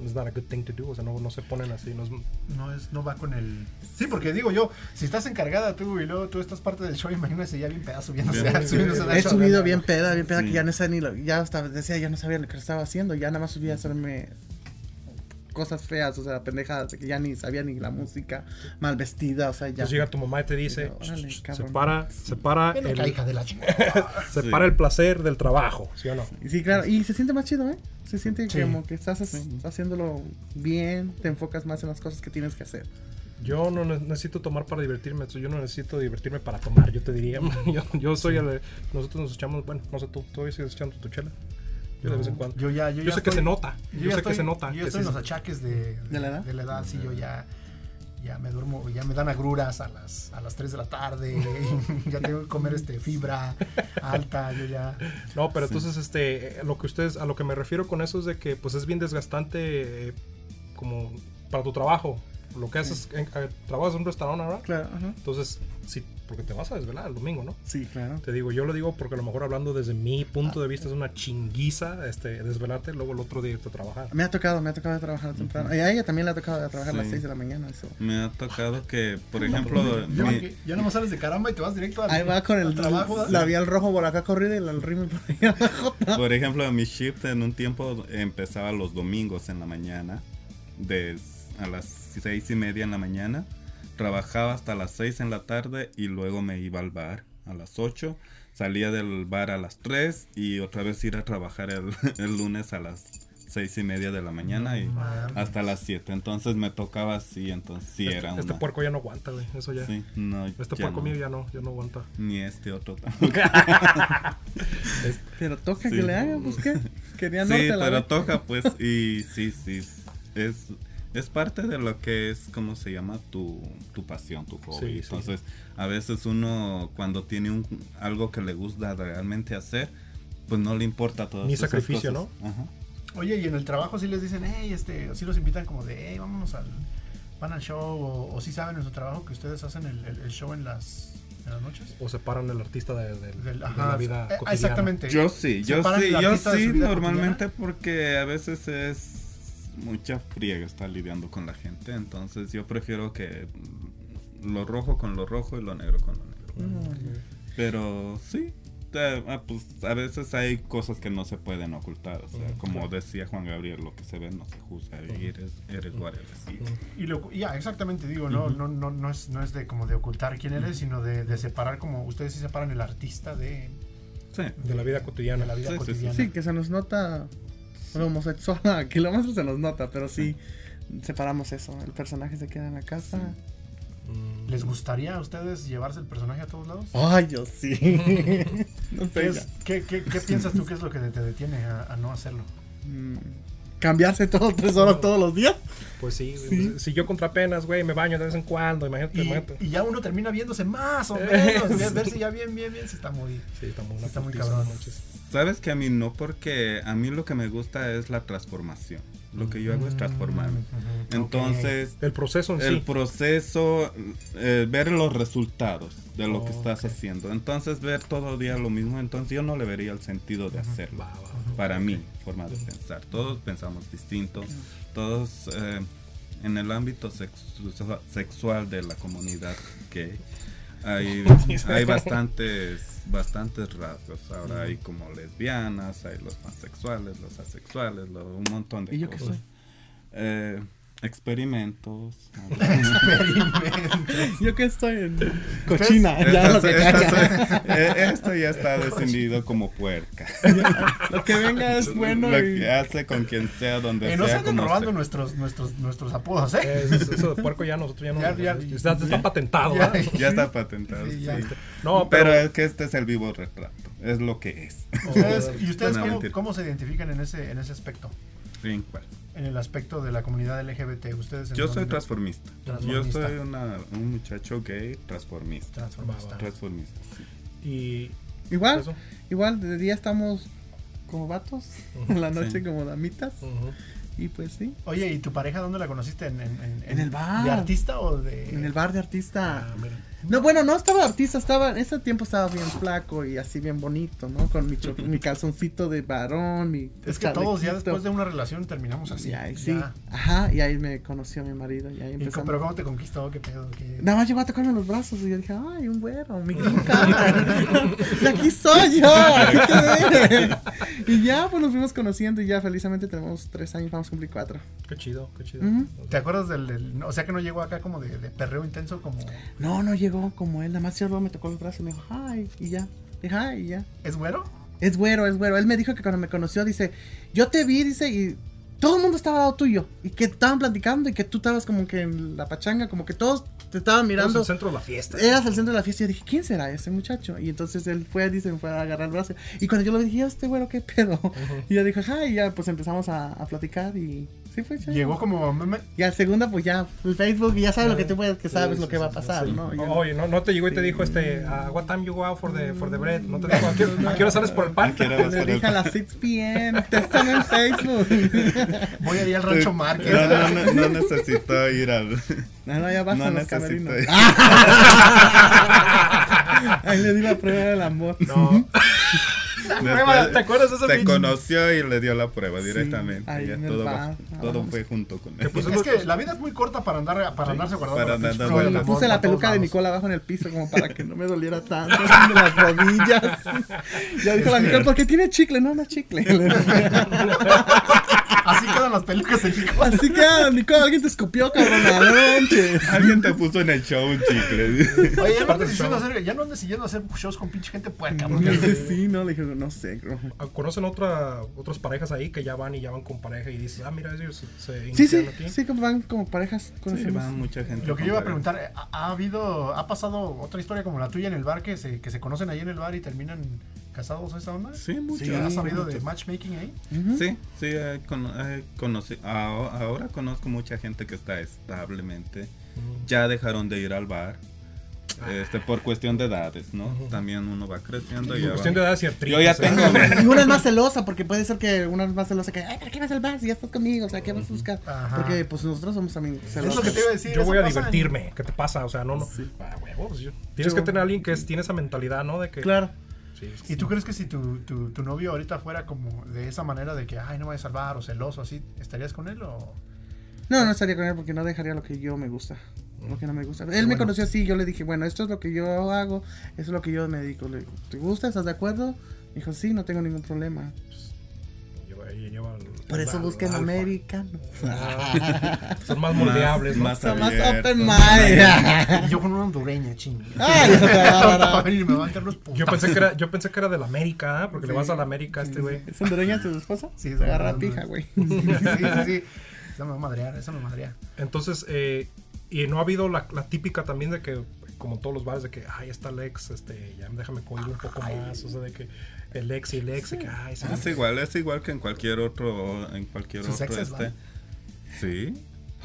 it's not a good thing to do, o sea, no, no se ponen así, no es, no es no va con el Sí, porque digo yo, si estás encargada tú y luego tú estás parte del show, imagínese ya bien pedazo subiéndose, Bien. subiéndose al He show, subido ¿no? bien peda, bien peda, Sí. que ya no sé ni lo, ya hasta decía, ya no sabía lo que estaba haciendo, ya nada más subía a hacerme cosas feas, o sea, pendejadas, de que ya ni sabía ni la música, mal vestida, o sea, ya. Entonces llega tu mamá y te dice, Ven acá, el, hija de la Sí. el placer del trabajo, ¿sí o no? Y Sí, claro, y se siente más chido, ¿eh? Se siente Sí. como que estás hac- haciéndolo bien, te enfocas más en las cosas que tienes que hacer. Yo no ne- necesito tomar para divertirme, yo no necesito divertirme para tomar, yo te diría. Yo, yo soy el, nosotros nos echamos, bueno, no sé, tú todavía sigues echando tu chela. Yo de vez en cuando. Yo ya, yo Yo ya sé que se nota, yo, sé estoy- que se nota. Yo estoy en los achaques de, ¿De la edad? De la edad, sí, yo ya ya me duermo, ya me dan agruras a las, a las 3 de la tarde, ya tengo que comer este fibra alta, yo ya... No, pero entonces, este, lo que ustedes, a lo que me refiero con eso es de que, pues, es bien desgastante, eh, como para tu trabajo. Lo que haces, en- eh, trabajas en un restaurante ahora. Claro, ajá. Entonces, sí, porque te vas a desvelar el domingo, ¿no? Sí, claro. Te digo, yo lo digo porque a lo mejor hablando desde mi punto de vista es una chinguiza, este, desvelarte, luego el otro día irte a trabajar. Me ha tocado, me ha tocado trabajar temprano. Y a ella también le ha tocado trabajar a las Sí. 6 de la mañana. Eso. Me ha tocado que, por ejemplo, mi- que- ya nomás sales de caramba y te vas directo al, Ahí va con el trabajo. labial rojo por acá corrido y el rímel por ahí abajo. Por ejemplo, mi shift en un tiempo empezaba los domingos en la mañana, de a las seis y media en la mañana, trabajaba hasta las seis en la tarde y luego me iba al bar a las 8, salía del bar a las 3 y otra vez ir a trabajar el, el lunes a las seis y media de la mañana y hasta las 7. Entonces me tocaba así, entonces sí este, era este una... puerco ya no aguanta, güey. Eso ya. Sí, no, Este ya puerco no. mío ya no, ya no aguanta. Ni este otro tampoco. Pero toca Sí. que le hagan, pues qué. Quería Sí, la pero vez. toca pues y sí, sí, es, es parte de lo que es, ¿cómo se llama? Tu, tu pasión, tu hobby. Sí, sí. Entonces, a veces uno cuando tiene un, algo que le gusta realmente hacer, pues no le importa todo. Ni sacrificio, ¿no? Oye, y en el trabajo sí les dicen, hey, este, o sí los invitan como de, hey, vámonos al, van al show, o, o sí saben en su trabajo que ustedes hacen el, el- el show en las, en las noches. O separan el artista de, de- Del- de ajá, la vida eh, cotidiana. Exactamente. Yo sí, yo Separan sí, yo sí, normalmente porque a veces es mucha friega estar lidiando con la gente, entonces yo prefiero que lo rojo con lo rojo y lo negro con lo negro. Pero sí, ah, pues, a veces hay cosas que no se pueden ocultar. O sea, como decía Juan Gabriel, lo que se ve no se juzga. Y eres, eres whatever, sí. Y lo, ya, exactamente, digo, no, no, no, no es, no es de como de ocultar quién eres, sino de, de separar como, ustedes sí separan el artista de, Sí. De la vida cotidiana. de la vida Sí, sí, sí. cotidiana. Sí, que se nos nota lo homosexual a kilómetros se nos nota, pero sí separamos eso. El personaje se queda en la casa. Mm, ¿Les gustaría a ustedes llevarse el personaje a todos lados? Ay, yo sí. no ¿Qué, sé. es- qué, qué- qué piensas tú que es lo que te detiene a, a no hacerlo? Mm, Cambiarse todos tres horas todos los días. Pues sí, pues, si yo contra penas, güey, me baño de vez en cuando, imagínate, Y, imagínate. y ya uno termina viéndose más o menos, ver- verse ya bien, bien, bien, si está muy... Sí, está muy, Está muy cabrón. Sabes que a mí no, porque a mí lo que me gusta es la transformación. Lo que yo hago es transformarme. Ujú, Entonces, El proceso en el sí. proceso, eh, ver los resultados de lo que estás haciendo. Entonces, ver todo día lo mismo, entonces yo no le vería el sentido de hacerlo. Va, va. Para mí, forma de pensar. Todos pensamos distinto. Todos eh, en el ámbito sexu- sexual de la comunidad gay hay, hay bastantes bastantes rasgos. Ahora hay como lesbianas, hay los pansexuales, los asexuales, lo- un montón de ¿Y yo qué cosas. soy? Eh, experimentos. Yo que estoy en cochina. ya lo, que estas- caiga. eh, esto ya está decidido como puerca. Lo que venga es bueno. Lo y- que hace con quien sea, donde Eh, no se sea. anden robando sea. nuestros, nuestros, nuestros apodos, ¿eh? Eh, Eso, eso de puerco ya nosotros ya no. Ya, ya, está, está patentado, ya. Ya está patentado. Sí, sí. ya. No, pero, pero. es que este es el vivo retrato. Es lo que es. Ustedes- ¿Y ustedes cómo, cómo se identifican en ese, en ese aspecto? ¿En cuál? En el aspecto de la comunidad LGBT. ¿Ustedes Yo soy transformista. Transformista. Yo soy una- un muchacho gay transformista. Transformista. Transformista, sí. Y. Igual, eso. igual, de día estamos como vatos, en la noche Sí. como damitas. Y pues sí, Oye, ¿y tu pareja dónde la conociste? ¿En, en, en- En el bar. ¿De artista o de...? en el bar de artista. Ah, mira. No, bueno, no estaba artista, estaba, en ese tiempo estaba bien flaco y así bien bonito, ¿no? Con mi, mi calzoncito de varón, mi Es que todos ya después de una relación terminamos así. Y ahí sí, ya. ajá, y ahí me conoció mi marido y ahí empezamos. pero ¿cómo te conquistó? ¿Qué pedo? ¿Qué... Nada más llegó a tocarme los brazos y yo dije, ay, un güero, mi y aquí soy yo, aquí quedé. y ya, pues nos fuimos conociendo y ya felizmente tenemos tres años, vamos a cumplir cuatro. Qué chido, qué chido. ¿Te acuerdas del, del- O sea que no llegó acá como de, de perreo intenso como... No, no llegó como él, nada más yo me tocó el brazo y me dijo, ay, y ya, dije, ay, y ya. ¿Es güero? Es güero, es güero. Él me dijo que cuando me conoció, dice, yo te vi, dice, y todo el mundo estaba al lado tuyo. Y que estaban platicando y que tú estabas como que en la pachanga, como que todos te estaban mirando. el centro de la fiesta. Eras el centro de la fiesta y yo dije, ¿quién será ese muchacho? Y entonces él fue, dice, me fue a agarrar el brazo. Y cuando yo lo dije, "¿Y este güero, ¿qué pedo? Y yo dije, ajá, y ya pues empezamos a, a platicar y Sí fue chido. Llegó como meme. Y al segundo, pues ya, el Facebook, y ya sabes lo que tú puedes, que sabes Sí, lo sí, que va a sí, pasar, sí. ¿no? Oye, no, no te llegó y te dijo este, ah, what time you go out for the, for the bread? No te dijo, ¿a qué, a qué hora sales por el ¿A qué parque? Le dije a las 6 p.m. Te están en Facebook. Voy a ir al rancho Márquez. No, no, no, no necesito ir al. No, no, ya vas No a los camerinos. Ahí le di la prueba del amor. No. Después ¿Te acuerdas de ese Se conoció y le dio la prueba directamente. ahí Ya todo, va- todo fue junto con Que él. pues Es que la vida es muy corta para andar para andarse guardando. Para la andar prueba amor Puse la peluca de. Nicole abajo en el piso como para que no me doliera tanto de las rodillas. Ya dijo la Nicole, ¿por qué tiene chicle? No, no es chicle. Así quedan las pelucas de Nicole. Así que, ah, Nicole, alguien te escupió, cabrón. Alguien te puso en el show un chicle. Oye, ya no, andes hacer, ya no andes siguiendo a hacer shows con pinche gente puerca. porque- Dice, sí, no, le dije, no sé. bro. Ah, ¿Conocen otra, otras parejas ahí que ya van y ya van con pareja y dices, ah, mira, ellos se, se Sí, sí, aquí? sí, como van como parejas. Sí, conocemos. va mucha gente. Lo que con yo iba a preguntar, ¿ha, ha habido, ha pasado otra historia como la tuya en el bar que se, que se conocen ahí en el bar y terminan casados a esta onda? Sí, muchos. ¿Sí? ¿Has sabido de muchos. matchmaking ahí? Ujú. Sí, sí, eh, cono- eh, conocí, aho- ahora conozco mucha gente que está establemente. Mm. Ya dejaron de ir al bar. Este, por cuestión de edades, ¿no? También uno va creciendo y ya Cuestión de va- edad y artritis, Yo ya tengo. Y una es más celosa, porque puede ser que una es más celosa que, ay, ¿para qué vas al bar si ya estás conmigo? O sea, ¿qué vas a buscar? Ajá. Porque pues nosotros somos también Es celosos. lo que te iba a decir. Yo voy a pasa divertirme. ¿Qué te pasa? O sea, no, no. Ah, huevo, pues yo- Tienes Yo- que tener a alguien que es- tiene esa mentalidad, ¿no? De que. Claro. Sí, es- ¿Y tú crees que si tu, tu, tu novio ahorita fuera como de esa manera de que, ay, no voy a salvar o celoso así, ¿estarías con él o...? No, no estaría con él porque no dejaría lo que yo me gusta. Lo que no me gusta. Él me conoció así, yo le dije, bueno, esto es lo que yo hago, eso es lo que yo me dedico. Le digo, ¿te gusta? ¿Estás de acuerdo? Me dijo, sí, no tengo ningún problema. lleva- ella lleva el- Por eso busquen alfa. americano. Son más moldeables, ¿no? más Son más open mind. Y yo con una hondureña, ching. Ay, Para venir y me va a meter los putos. Yo pensé que era, yo pensé que era de la América, ¿eh? porque le vas a la América a este güey. ¿Es hondureña tu esposa? Sí, se es agarra hondureña. pija, güey. Sí, sí, sí, sí. Esa me va a madrear, esa me madrea. Entonces, eh, y no ha habido la, la típica también de que, como en todos los bares, de que, ay, está el ex, este, ya déjame cohibir un poco más, o sea, de que el ex y el ex, de que, ay, sí, Es igual, es igual que en cualquier otro, en cualquier Sus otro este. Sí.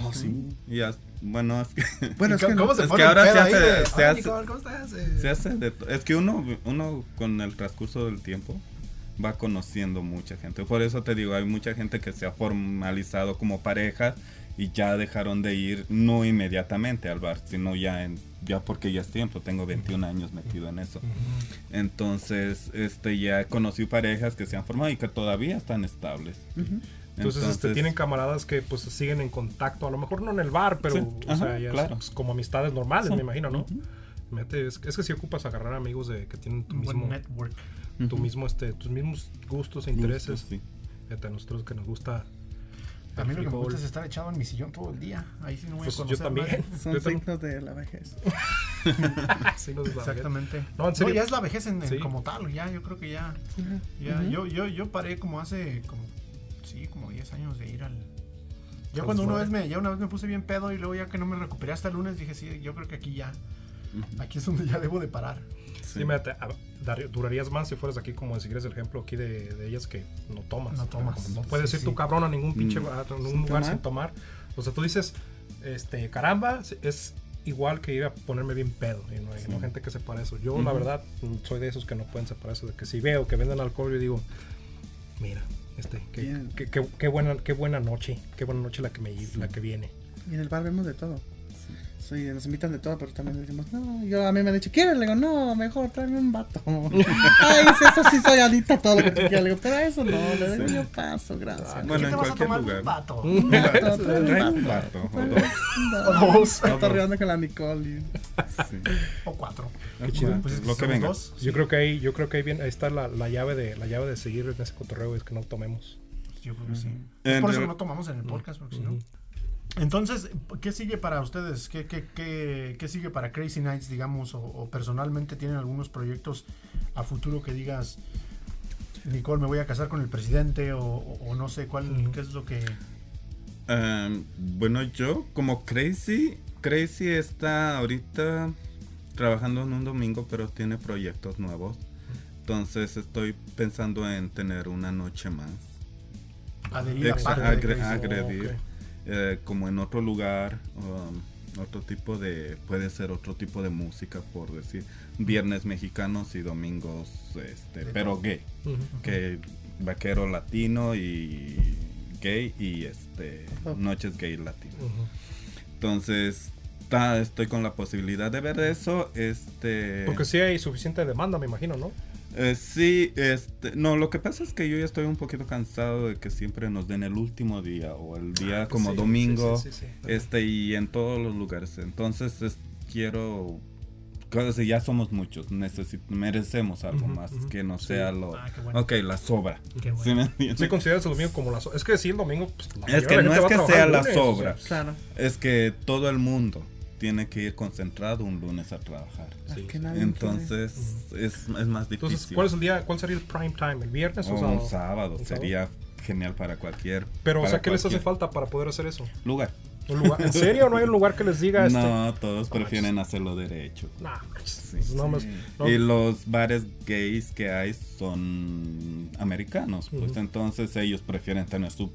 Oh, sí. Ya, bueno, es que Bueno, es ¿Y que ¿Cómo no- se es que ahora pedo se hace- de, se "Ay, hace- Nicole, ¿cómo estás? Eh, se hace de Es que uno, uno con el transcurso del tiempo va conociendo mucha gente. Por eso te digo, hay mucha gente que se ha formalizado como pareja y ya dejaron de ir no inmediatamente al bar, sino ya en ya porque ya es tiempo, tengo 21 años metido en eso. Entonces, este ya conocí parejas que se han formado y que todavía están estables. Ujú. Entonces, este, tienen camaradas que pues siguen en contacto, a lo mejor no en el bar, pero Sí, o ajá, sea, ya es, claro. pues, como amistades normales, Sí. me imagino, ¿no? Ujú. Mete- es, es que si ocupas agarrar amigos de que tienen tu Un buen mismo, network. tu Ujú. mismo, este, tus mismos gustos e Gustos, intereses. sí. Fíjate, a nosotros que nos gusta A mí lo que me gusta es estar echado en mi sillón todo el día. Ahí sí no voy Pues a yo conocer también. nadie. Son Yo también. signos de la vejez. Sí, nos da- Exactamente. No, en serio. ya es la vejez en, en Sí. como tal, ya, yo creo que ya. ya yo, yo, yo paré como hace, como, sí, como 10 años de ir al... Ya Al cuando una vez, me, ya una vez me puse bien pedo y luego ya que no me recuperé hasta el lunes, dije, sí, yo creo que aquí ya, aquí es donde ya debo de parar. Sí, mira, te- a- dar- durarías más si fueras aquí como si quieres el ejemplo aquí de, de ellas que no tomas. No tomas. como no puedes Sí, ir sí. tu cabrón a ningún pinche Mm. a ningún lugar tomar. sin tomar. O sea, tú dices, este, caramba, es igual que ir a ponerme bien pedo. Y no hay no hay gente que separa eso. Yo, la Ujú. verdad, soy de esos que no pueden separar eso. De que si veo que venden alcohol, yo digo, mira, este, qué- qué- qué buena, qué buena noche, qué buena noche la que me la que viene. Y en el bar vemos de todo. Sí, nos invitan de todo, pero también decimos, no, yo a mí me han dicho, ¿quieres? Le digo, no, mejor tráeme un vato. Ay, eso sí soy adicta a todo lo que tú quieras. Le digo, pero eso no, le digo, Sí. yo paso, gracias. Bueno, ¿Qué en te cualquier tomar? lugar. Un vato. Un vato, Trae un un vato. vato o dos. O dos. Está riendo con la Nicole. y- Sí. O cuatro. Qué chido. Pues es Lo que venga. dos. Yo creo que ahí, yo creo que ahí viene, ahí está la, la llave de la llave de seguir en ese cotorreo es que no tomemos. Yo creo que sí. Es por eso que no tomamos en el podcast, porque si no. Entonces, ¿qué sigue para ustedes? ¿Qué, qué, qué, qué sigue para Crazy Nights, digamos? O, o personalmente tienen algunos proyectos a futuro que digas, Nicole, me voy a casar con el presidente o, no sé cuál, qué es lo que... Um, bueno, yo como Crazy, Crazy está ahorita trabajando en un domingo, pero tiene proyectos nuevos. Entonces estoy pensando en tener una noche más. Adherir de Crazy. agredir. Eh, como en otro lugar um, otro tipo de puede ser otro tipo de música por decir viernes mexicanos y domingos este pero gay que vaquero latino y gay y este noches gay latino. Entonces ta- estoy con la posibilidad de ver eso este Porque sí hay suficiente demanda, me imagino, ¿no? Eh, sí, este, no, lo que pasa es que yo ya estoy un poquito cansado de que siempre nos den el último día o el día como Sí, domingo, sí, sí, este y en todos los lugares. Entonces es- quiero, que ya somos muchos, necesit- merecemos algo más que no sea lo, Ah, qué bueno. ok, la sobra. Qué bueno. ¿Sí me consideras el domingo como la so- Es que sí, el domingo... Pues, la Es que no es que sea la sobra. Claro. Es que todo el mundo tiene que ir concentrado un lunes a trabajar. Sí, que sí. Entonces es, es más difícil. Entonces, ¿cuál es el día? ¿Cuál sería el prime time? ¿El viernes o, O sábado? un sábado ¿Un sería genial para cualquier. Pero, o sea, ¿qué les hace falta para poder hacer eso? Lugar. ¿Un lugar? ¿En serio? ¿No hay un lugar que les diga este? No, todos prefieren hacerlo derecho. Nah, manches, Sí. más- no. Y los bares gays que hay son americanos, pues entonces ellos prefieren tener su,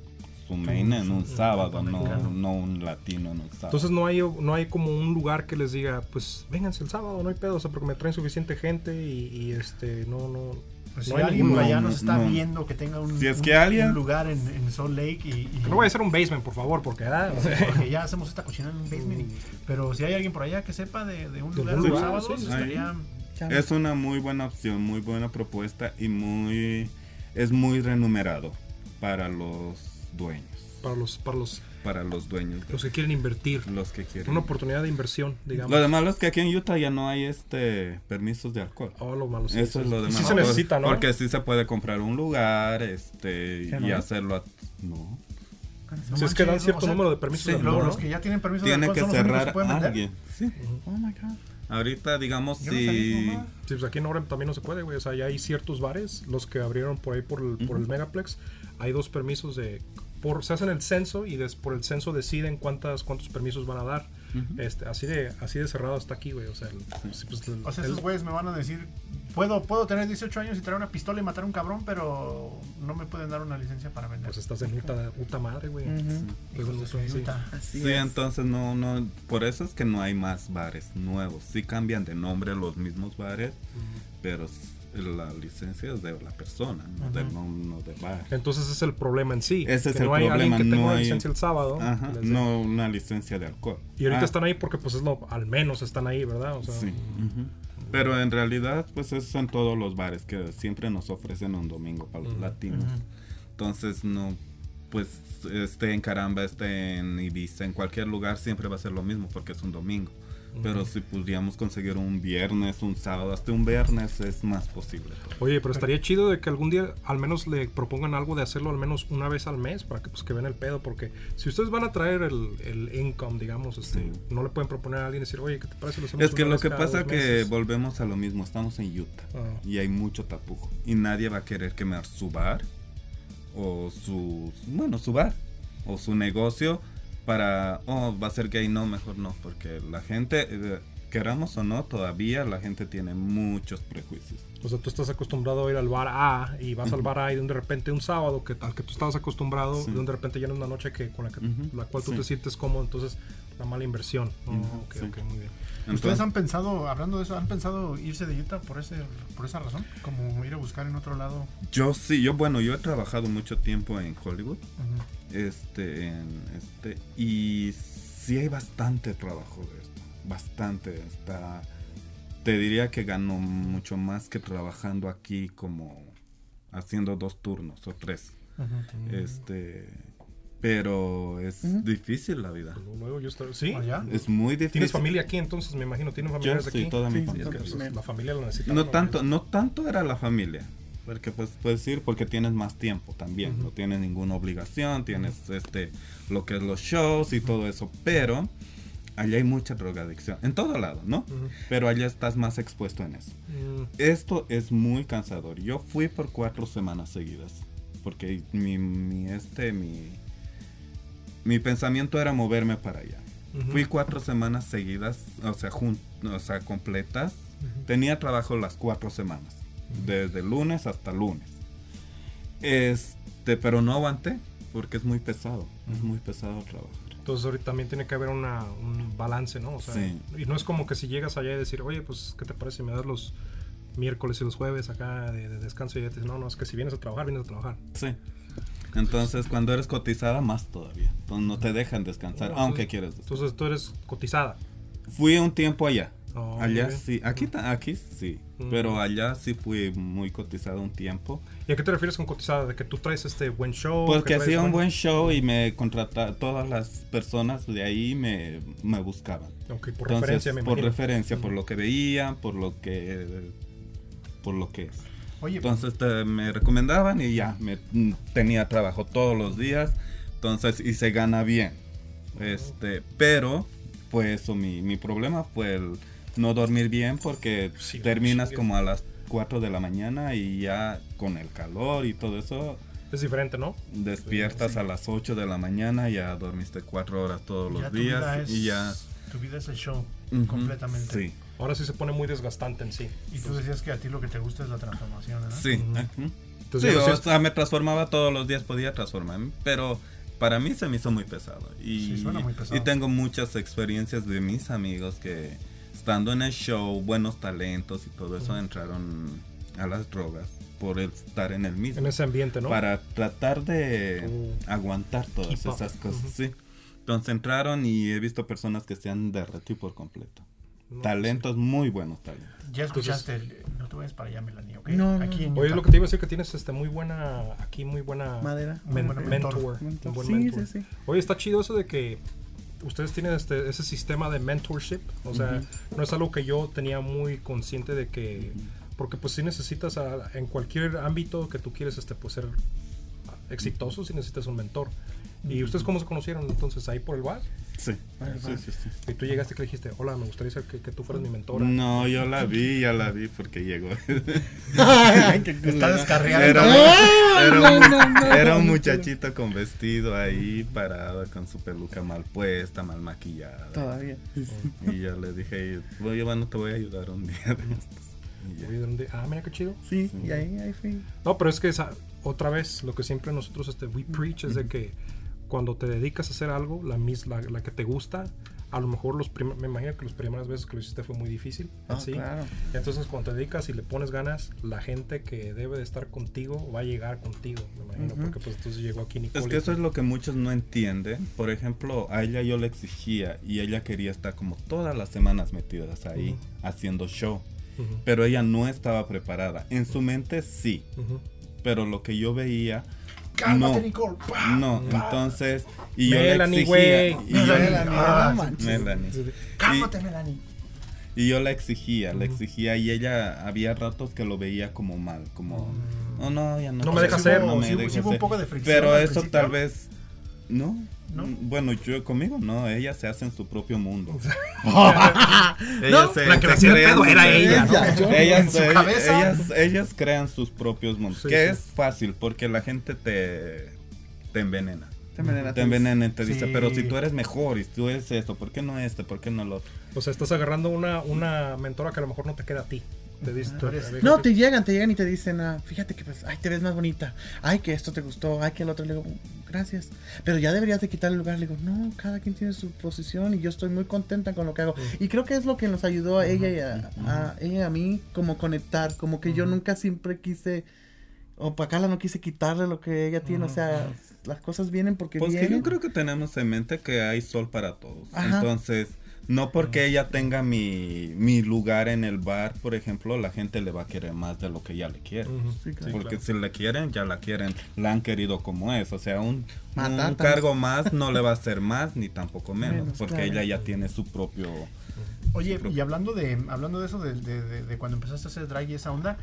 su main en un sábado, no, no un latino en un sábado. Entonces no hay, no hay como un lugar que les diga, pues vénganse el sábado, no hay pedo, o sea, porque me traen suficiente gente y, y, este, no, no. Pues no si hay alguien por allá no, nos está no. viendo que tenga un, Si es un- que alguien- un lugar en, en Salt Lake y, y- no vaya a ser un basement, por favor, porque ah, o sea, porque ya hacemos esta cocina en un basement. y- pero si hay alguien por allá que sepa de, de un De lugar algún los sábados, sí, sí. estaría... Es una muy buena opción, muy buena propuesta y muy es muy renumerado para los dueños, para los, para los, para los dueños, los que quieren invertir, los que quieren. una oportunidad de inversión, digamos. Lo de malo es que aquí en Utah ya no hay este permisos de alcohol. Oh, lo malo, sí, Eso sí, es lo sí. de Sí malo. se necesita, ¿no? Porque sí se puede comprar un lugar, este, ¿Ya y no? hacerlo. a- no. No Si es que dan cierto o sea, número de permisos sí, de Luego alcohol, los ¿no? que ya tienen permiso Tiene de que alcohol cerrar que vender. alguien. Sí. Oh my god. Ahorita, digamos, Yo si. Sí, pues aquí en Orem también no se puede, güey. O sea, ya hay ciertos bares, los que abrieron por ahí por el, por el Megaplex. Hay dos permisos de. Por, se hacen el censo y des- por el censo deciden cuántas, cuántos permisos van a dar. este, así, de, así de cerrado está aquí, güey. O sea, el- sí, pues, el- O sea, el- esos güeyes me van a decir, puedo, puedo tener 18 años y traer una pistola y matar a un cabrón, pero no me pueden dar una licencia para vender. pues estás en puta, puta madre, güey. Son así. Utah. Así Sí, es. entonces no, no, por eso es que no hay más bares nuevos. Sí cambian de nombre los mismos bares, pero s- la licencia es de la persona, no, del, no, no del bar. Entonces es el problema en sí. Ese es que el no hay alguien que tenga no una hay- licencia el sábado. Ajá, no una licencia de alcohol. Y ahorita Ah, están ahí porque pues es lo, al menos están ahí, ¿verdad? O sea, Sí. ujú. Pero en realidad, pues eso en todos los bares que siempre nos ofrecen un domingo para los latinos. Entonces, no, pues esté en Caramba, esté en Ibiza, en cualquier lugar, siempre va a ser lo mismo porque es un domingo. Pero si pudiéramos conseguir un viernes, un sábado, hasta un viernes es más posible. Oye, pero estaría chido de que algún día al menos le propongan algo de hacerlo al menos una vez al mes para que pues que vean el pedo, porque si ustedes van a traer el, el income, digamos, este, Sí. no le pueden proponer a alguien y decir, oye, ¿qué te parece? Lo hacemos Es que lo que pasa dos que meses?" volvemos a lo mismo, estamos en Utah Ah. y hay mucho tapujo y nadie va a querer quemar su bar o su, bueno, su bar o su negocio para, oh, va a ser gay, no, mejor no, porque la gente, eh, queramos o no, todavía la gente tiene muchos prejuicios. O sea, tú estás acostumbrado a ir al bar A y vas al bar A y de repente un sábado que al que tú estabas acostumbrado, Sí. de de repente ya no es una noche que con la, que, la cual tú sí. te sientes cómodo, entonces una mala inversión. Oh, Ujú, ok, sí. ok, muy bien. ¿Ustedes han pensado, hablando de eso, han pensado irse de Utah por ese por esa razón? Como ir a buscar en otro lado. yo sí, yo bueno, yo he trabajado mucho tiempo en Hollywood, este, en este, y sí hay bastante trabajo de esto, bastante, está, te diría que gano mucho más que trabajando aquí como haciendo dos turnos o tres, este, pero es difícil la vida, Luego yo estoy, ¿sí? ¿Allá? es muy difícil. ¿Tienes familia aquí entonces? Me imagino, ¿tienen Yo familiares sí, aquí? toda mi Sí, familia. Es que, sí. pues, la familia lo necesita. No tanto, no tanto era la familia. Porque pues puedes ir porque tienes más tiempo también. No tienes ninguna obligación, tienes este lo que es los shows y todo eso. Pero allá hay mucha drogadicción. En todo lado, ¿no? Pero allá estás más expuesto en eso. Mm, Esto es muy cansador. Yo fui por cuatro semanas seguidas. Porque mi, mi, este, mi, mi pensamiento era moverme para allá. Fui cuatro semanas seguidas, o sea, o sea, completas. Tenía trabajo las cuatro semanas, desde lunes hasta lunes. Este, pero no aguanté. porque es muy pesado, es muy pesado trabajar. Entonces ahorita también tiene que haber una, un balance, ¿no? O sea, Sí. Y no es como que si llegas allá y decir, oye, pues, ¿qué te parece si me das los miércoles y los jueves acá de, de descanso? Y ya te dicen, no, no, es que si vienes a trabajar, vienes a trabajar. Sí. Entonces, cuando eres cotizada, más todavía. Entonces, no te dejan descansar, aunque quieras descansar. Entonces tú eres cotizada. Fui un tiempo allá. Oh, allá sí. Aquí, aquí sí. Mm. Pero allá sí fui muy cotizado un tiempo. ¿Y a qué te refieres con cotizada? ¿De que tú traes este buen show? Porque que hacía un buen show y me contrataban. Todas las personas de ahí me, me buscaban. Ok, por Entonces, referencia, me por imagino. referencia, por lo que veían, por lo que. Por lo que es. Oye, Entonces te- me recomendaban y ya, me mm, tenía trabajo todos los días. Entonces, y se gana bien. Este, pero fue eso, mi, mi problema fue el no dormir bien porque Sí, terminas sí. como a las 4 de la mañana y ya con el calor y todo eso, Es diferente, ¿no? despiertas Sí. a las 8 de la mañana, ya dormiste 4 horas todos ya los días es- y ya... Tu vida es el show, Ujú, completamente. Sí, Ahora sí se pone muy desgastante en sí. Y tú decías que a ti lo que te gusta es la transformación, ¿verdad? sí. Ujú. Entonces, Sí, o sea, me transformaba todos los días, podía transformarme, pero para mí se me hizo muy pesado. Y, Sí, suena muy pesado. y tengo muchas experiencias de mis amigos que estando en el show, buenos talentos y todo eso, entraron a las drogas por el estar en el mismo. en ese ambiente, ¿no? Para tratar de Uh. aguantar todas Keep up. esas cosas, sí. Entonces entraron y he visto personas que se han derretido por completo. Talentos, muy buenos talentos. Ya escuchaste, el- no te vayas para allá, Melanie, ¿ok? No, no, Aquí en. Oye, Utah. lo que te iba a decir que tienes este muy buena, aquí muy buena Madera. Muy men- buena mentor. mentor. un buen Sí, mentor. sí, sí. Oye, está chido eso de que ustedes tienen este, ese sistema de mentorship. O sea, no es algo que yo tenía muy consciente de que. Porque pues si necesitas a- en cualquier ámbito que tú quieres este, pues, ser exitoso, si necesitas un mentor. ¿Y ustedes cómo se conocieron entonces? ¿Ahí por el bar? Sí, sí, sí, sí. Y tú llegaste y le dijiste, hola, me gustaría que, que tú fueras mi mentora. No, yo la vi, ya la vi porque llegó. Está descarriando. Era, no, un, no, no, era un no, muchachito con vestido ahí parado con su peluca mal puesta, mal maquillada. Todavía. Y yo le dije, voy, bueno, te voy a ayudar un día de estos. Y. Ah, mira qué chido. Sí, y ahí, ahí fui. No, pero es que esa, otra vez, lo que siempre nosotros este, we preach es de que cuando te dedicas a hacer algo, la, mis, la, la que te gusta, a lo mejor los prim- me imagino que las primeras veces que lo hiciste fue muy difícil. Ah, ¿sí? claro. Entonces cuando te dedicas y le pones ganas, la gente que debe de estar contigo va a llegar contigo, me imagino, Ujú. porque pues entonces llegó aquí Nicole. Es que eso es lo que muchos no entienden. Por ejemplo, a ella yo le exigía y ella quería estar como todas las semanas metidas ahí Ujú. haciendo show. ujú, Pero ella no estaba preparada. En su mente sí, pero lo que yo veía Cálmate, no. Nicole. Pa, No, pa. entonces y yo Melanie, le exigía güey. y yo, Melanie, Ah, ah, manches. Melanie. Cálmate, Melanie. Y yo la exigía, la exigía y ella había ratos que lo veía como mal, como no, no, ya no. No me te- deja sí hacer, no me sí hubo- deja sí hubo un hacer. poco de fricción Pero eso principio. tal vez no. ¿No? Bueno, yo conmigo no, ella se hace en su propio mundo. No, se- la que se crean pedo era ella, ¿no? Ella, Ellas, En su ellas- cabeza. ellas, ellas crean sus propios mundos, Sí, que sí. es fácil porque la gente te, te envenena. Te envenena. Te envenena y te dice, pero si tú eres mejor y tú eres esto, ¿por qué no este? ¿Por qué no lo otro? O sea, estás agarrando una, una mentora que a lo mejor no te queda a ti. Te No, te llegan, te llegan y te dicen, ah, fíjate que pues, ay, te ves más bonita, ay, que esto te gustó, ay, que el otro, le digo, gracias, pero ya deberías de quitar el lugar, le digo, no, cada quien tiene su posición y yo estoy muy contenta con lo que hago. Y creo que es lo que nos ayudó a ella y a, a ella y a mí, como conectar, como que yo nunca siempre quise, o para acá no quise quitarle lo que ella tiene, o sea, las cosas vienen porque Pues que vienen. yo creo que tenemos en mente que hay sol para todos. Ajá. Entonces, no porque ella tenga mi, mi lugar en el bar, por ejemplo, la gente le va a querer más de lo que ella le quiere. Ujú. Sí, claro. Porque si le quieren, ya la quieren, la han querido como es. O sea, un, un cargo más no le va a hacer más ni tampoco menos, Menos, porque claro. ella ya tiene su propio... Oye, Su y hablando de hablando de eso, de, de- de- de cuando empezaste a hacer drag y esa onda,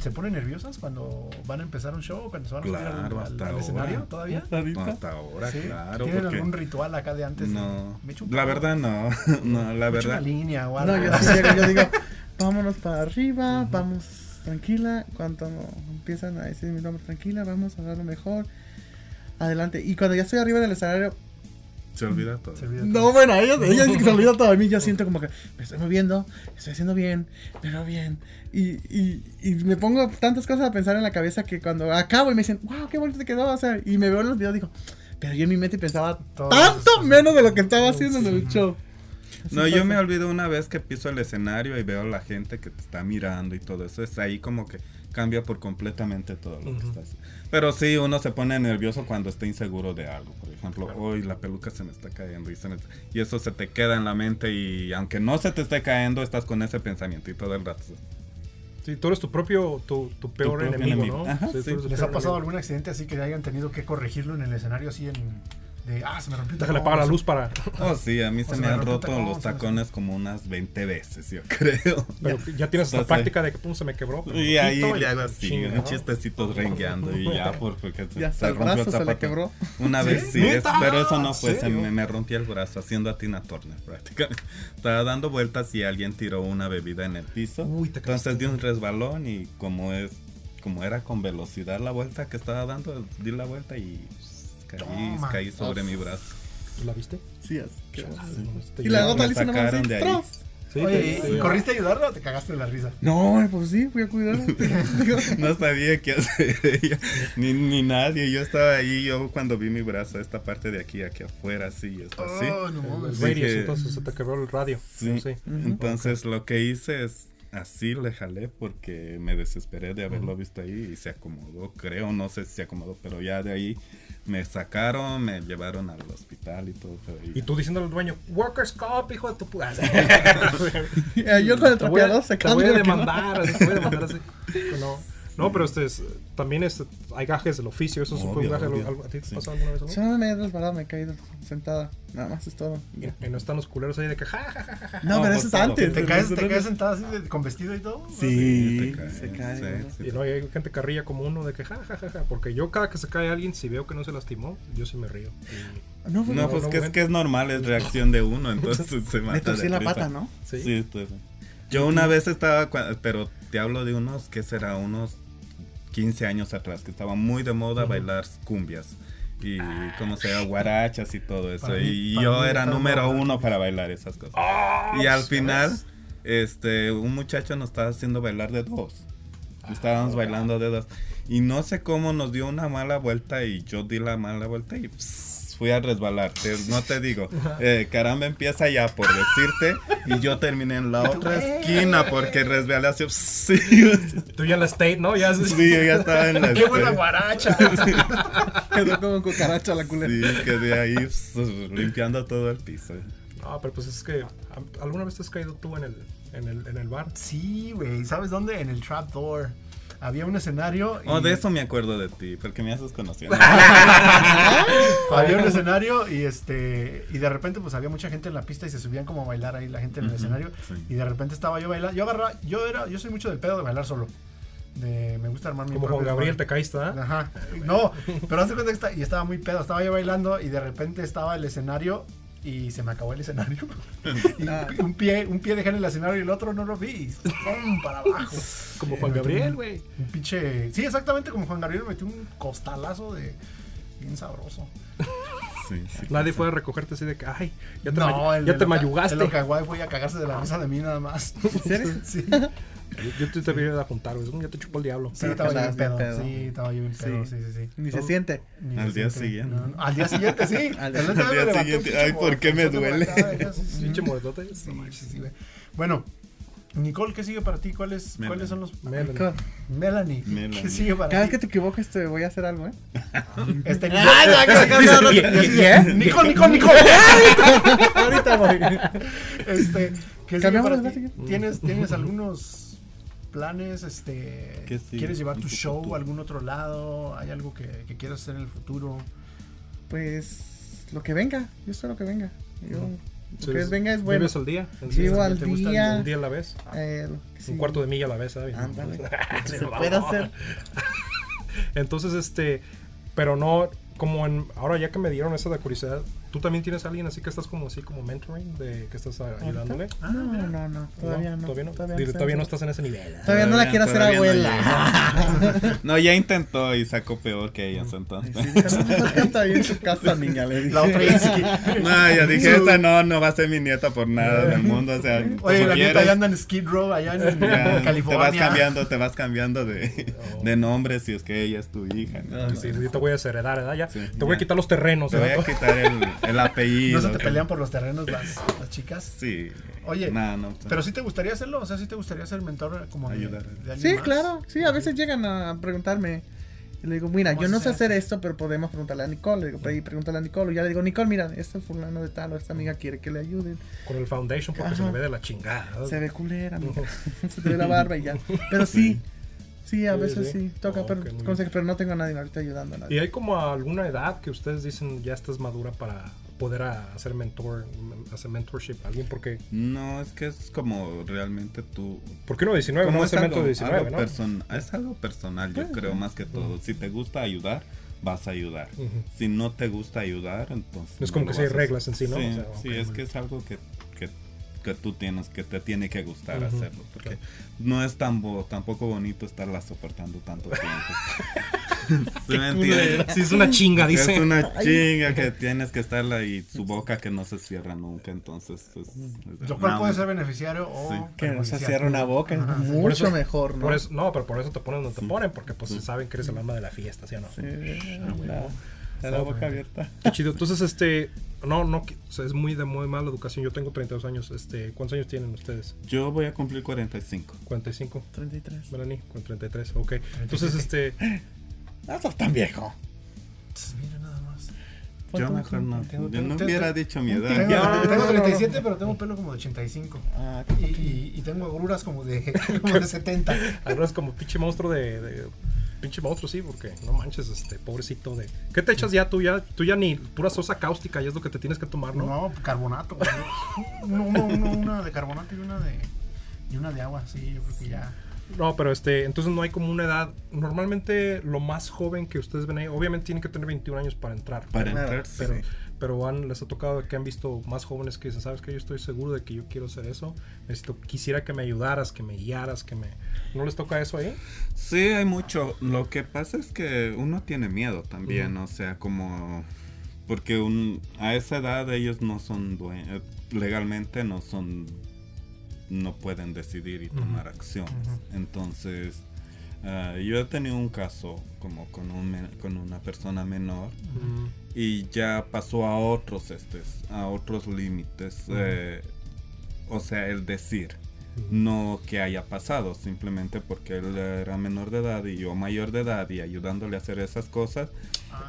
¿se ponen nerviosas cuando van a empezar un show? ¿Cuando se van a subir al- Claro, al, al escenario todavía? No, hasta ahora, ¿Sí? claro. ¿Tienen porque- algún ritual acá de antes? No, Me echo un la verdad no, no, la me echo una verdad. línea o algo. No, yo sí llego, yo digo, vámonos para arriba, vamos tranquila. Cuando empiezan a decir mi nombre tranquila, vamos a dar lo mejor. Adelante. Y cuando ya estoy arriba del escenario, Se olvida todo. Se olvida No, todo. bueno, ella, ella dice que se olvida todo. A mí yo siento como que me estoy moviendo, estoy haciendo bien, me veo bien. Y, y, y me pongo tantas cosas a pensar en la cabeza que cuando acabo y me dicen, wow, qué bonito te quedó. O sea, y me veo en los videos digo, pero yo en mi mente pensaba Todo tanto eso, menos de lo que estaba haciendo en el show. Así No, yo me olvido una vez que piso el escenario y veo a la gente que te está mirando y todo eso. Es ahí como que cambia por completamente todo lo que estás. Pero sí, uno se pone nervioso cuando está inseguro de algo. Por ejemplo, hoy la peluca se me está cayendo y, se me- y eso se te queda en la mente y aunque no se te esté cayendo, estás con ese pensamiento y todo el rato. Sí, tú eres tu propio, tu, tu peor propio enemigo, enemigo. ¿no? Ajá, sí. ¿Les ha pasado enemigo. algún accidente así que hayan tenido que corregirlo en el escenario así en de ah, se me rompió el Déjale apagar la luz para... Oh, sí, a mí se me me han rompió roto tacón, los tacones como unas 20 veces, yo creo. Pero ya tienes esta Entonces- práctica de que pum, se me quebró. pero Y ahí poquito le hago así, un chistecito rengueando y ya por, porque Y hasta el brazo se le quebró. Una ¿Sí? vez sí, pero eso no fue, se me, me rompí el brazo haciendo a Tina Turner prácticamente. Estaba dando vueltas y alguien tiró una bebida en el piso. Uy, te. Entonces di un resbalón y como es como era con velocidad la vuelta que estaba dando, di la vuelta y caí, caí sobre mi brazo. ¿La viste? Sí, es. qué Chale, bueno. no, te Y la gota le sacaron así, de ahí. Sí, Oye, te- ¿y te- corriste a ayudarlo o te cagaste de la risa? No, pues sí, fui a cuidarlo. Digo, No sabía qué hacer ella, ni, ni nadie. Yo estaba ahí, yo cuando vi mi brazo, esta parte de aquí, aquí afuera, así, así. Oh, no El mames. Sí. radius, dije- entonces se te quebró el radio. Sí. Sí. Entonces lo que hice es así le jalé porque me desesperé de haberlo visto ahí y se acomodó, creo, no sé si se acomodó, pero ya de ahí me sacaron, me llevaron al hospital y todo. pero ahí- Y tú diciéndole al dueño, Workers Comp, hijo de tu puta. Yo con el Te trapeador Te sacando. voy a no. demandar, así, te voy a demandar así. No, no pero este es, también es, hay gajes del oficio, eso es un Obvio, gaje. obvio. algo- ¿A ti te Sí. pasó alguna vez algo? Solo me he resbalado, me he caído sentada. Nada más es todo. Ya. Y no están los culeros ahí de que ja, ja, ja, ja, ja. No, No, pero eso es antes. ¿Te caes, te caes sentada así de- con vestido y todo? Sí, te se cae. Y no, y hay gente carrilla como uno de que ja, ja, ja, ja. Porque yo cada que se cae alguien, si veo que no se lastimó, yo sí me río. Y- No, pues, No, no, pues no, que es que es normal, es reacción de uno, entonces se mata me torcí de la risa. pata, ¿no? sí. Sí, pues, Yo una vez estaba, cua- pero te hablo de unos, ¿qué será? Unos 15 años atrás, que estaba muy de moda bailar cumbias. Y como se llama, guarachas y todo eso. Mí- y yo era número uno para bailar esas cosas. Ah, y al ¿sabes? final, este, un muchacho nos estaba haciendo bailar de dos. Estábamos bailando de dos. Y no sé cómo nos dio una mala vuelta y yo di la mala vuelta y pss, fui a resbalar. Te- no te digo. Eh, caramba empieza ya por decirte y yo terminé en la otra esquina porque resbalé así. Sí, Tú ya en la state, ¿no? Ya sí, yo ya estaba en la ¡Qué buena guaracha! Quedó como cucaracha la culera. Sí, quedé ahí pss, limpiando todo el piso. No, pero pues es que ¿a- ¿alguna vez te has caído tú en el, en el, en el bar? Sí, güey. ¿Sabes dónde? En el Trapdoor. Había un escenario. y- Oh, de eso me acuerdo de ti, porque me haces conocido. Había un escenario y este y de repente pues había mucha gente en la pista y se subían como a bailar ahí la gente en el escenario sí. y de repente estaba yo bailando, yo agarraba, yo era, yo soy mucho del pedo de bailar solo. De, me gusta armar mi Como Juan Gabriel te caíste, ¿ah? Ajá. No, pero hace cuenta que está, y estaba muy pedo, estaba yo bailando y de repente estaba el escenario y se me acabó el escenario. y un pie, un pie dejé en el escenario y el otro no lo vi. ¡pum! para abajo. Como Juan Me metió Gabriel, güey. Un pinche. Sí, exactamente como Juan Gabriel me metió un costalazo de. Bien sabroso. Sí, sí, Nadie fue a recogerte así de que, ay, ya te, No, ma- el ya te Loca- mayugaste. El fue a cagarse de la risa de mí nada más. ¿En serio? Sí, Yo, yo te, voy a juntar, güey. Ya te chupó el diablo. sí, estaba yo bien pedo. pedo. Sí, estaba yo bien pedo. Sí. Sí, sí, sí. Ni se siente. ni Al se día siente. siguiente. No, no, Al día siguiente, sí. Al día- al siguiente, ay, ¿por qué me duele? Pinche moretote. Sí, sí, güey. Bueno, Nicole, ¿qué sigue para ti? ¿Cuáles. ¿cuáles son los. Melanie. Melanie. Melanie. ¿Qué sigue para Cada vez ti? que te equivoques te voy a hacer algo, ¿eh? Este, Ay, ya, que se cansa de- Y así de, Nicole, Nicole, Nicole. Ahorita voy. Este, ¿qué sigue para ti? ¿Tienes, ¿Tienes algunos planes? Este. ¿Quieres llevar tu show futuro. a algún otro lado? ¿Hay algo que, que quieras hacer en el futuro? Pues lo que venga, yo sé lo que venga. Yo, Sí, lo que venga es bueno. Vives al día. en Vivo serio. al ¿Te gusta el día. Un día a la vez. Eh, sí. Un cuarto de milla a la vez, ¿sabes? Ándale. Se puede hacer. Entonces, este, pero no, como en, ahora ya que me dieron esa de curiosidad, ¿Tú también tienes a alguien así que estás como así como mentoring, de que estás ayudándole? No, no, no, todavía no. Todavía no. Todavía, Dile, no, todavía no estás en ese nivel. Todavía no la Todavía- quiero hacer todavía no abuela. No, ya intentó y sacó peor que ellos entonces. Sí, dijo, no, pues canta ahí en su casa, niña, le dije. La otra No, yo dije, esta no, no va a ser mi nieta por nada del mundo. O sea, Oye, la nieta quieres, ya anda en Skid Row allá en ya California. Te vas cambiando, te vas cambiando de, de nombre si es que ella es tu hija. ¿no? Sí, yo te voy a desheredar, ¿verdad? Ya. Sí, te voy a quitar los terrenos, Te voy a quitar el, el apellido. No se te pelean por los terrenos las, las chicas. Sí. Oye, No, no, Pero sí te gustaría hacerlo, o sea, sí te gustaría ser mentor como de, Ayudar. de alguien Sí, más? claro. Sí, a veces llegan a preguntarme. Y le digo, mira, ¿Cómo yo no se sé hace? hacer esto, pero podemos preguntarle a Nicole. Le digo, "Pero ahí pregúntale a Nicole. Y ya le digo, Nicole, mira, este fulano de tal o esta amiga quiere que le ayuden. Con el foundation porque se Ajá. le ve de la chingada. Se ve culera, amiga. se te ve la barba y ya. Pero sí, sí, a Sí, veces sí. sí, toca, Oh, pero, consejo, no tengo a nadie ahorita ayudando a ¿Y nadie. hay como alguna edad que ustedes dicen ya estás madura para poder a- hacer mentor, hacer mentorship a alguien? Porque, No, es que es como realmente tú. ¿por qué no 19? Como No es es algo, de 19, algo ¿no? person- es algo personal, yo creo, más que todo. Si te gusta ayudar, vas a ayudar. Si no te gusta ayudar, entonces. Es como no que si hay a reglas en sí, ¿no? Sí, O sea, sí, ok, es que es algo que, que, tú tienes, que te tiene que gustar Ujú, hacerlo. Porque claro. no es tan bo- tampoco bonito estarla soportando tanto tiempo. ¿Sí me entiendes? Sí, es una chinga, dice. Es una chinga que tienes que estarla y su boca que no se cierra nunca, entonces es, es- Lo cual no, puede ser beneficiario o Sí. Que no se cierra una boca, es Ajá. mucho Por eso- mejor, ¿no? Por eso, no, pero por eso te ponen donde te Sí. ponen, porque pues Sí. saben que eres el alma de la fiesta, ¿sí o no? Sí, Ah, huevo. la, boca abierta. Qué chido. Entonces, este, no, no, o sea, es muy de muy mala educación. Yo tengo 32 años. Este, ¿cuántos años tienen ustedes? Yo voy a cumplir 45. 45. 33. Melanie, con 33. Ok. Entonces, este, No estás tan viejo. Tss, Mira nada más. Yo ¿Cuánto- mejor no. tengo- Yo tengo- no tengo- hubiera dicho mi edad. Tengo, tengo no, no. 37, pero tengo pelo como de 85. Ah, Y, y, y tengo agruras como de, como de 70. ahora es como pinche monstruo de, de- Pinche monstruo, sí, porque no manches, este, pobrecito de. ¿Qué te echas ya tú? Ya, tú ya ni pura sosa cáustica y es lo que te tienes que tomar, ¿no? No, carbonato. Uno, uno, uno- una de carbonato y una de, y una de agua, sí, yo creo que ya. No, pero este, entonces no hay como una edad. Normalmente lo más joven que ustedes ven ahí, obviamente tienen que tener 21 años para entrar. Para entrar, Pero, sí. pero han, les ha tocado que han visto más jóvenes que dicen, sabes que yo estoy seguro de que yo quiero hacer eso. Necesito, quisiera que me ayudaras, que me guiaras, que me. ¿No les toca eso ahí? Sí, hay mucho. Lo que pasa es que uno tiene miedo también, o sea, como... Porque un, a esa edad ellos no son dueños, legalmente no son, no pueden decidir y tomar acciones. Entonces, ah, yo he tenido un caso como con, un, con una persona menor y ya pasó a otros estes, a otros límites. eh, o sea, el decir, no que haya pasado, simplemente porque él era menor de edad y yo mayor de edad y ayudándole a hacer esas cosas.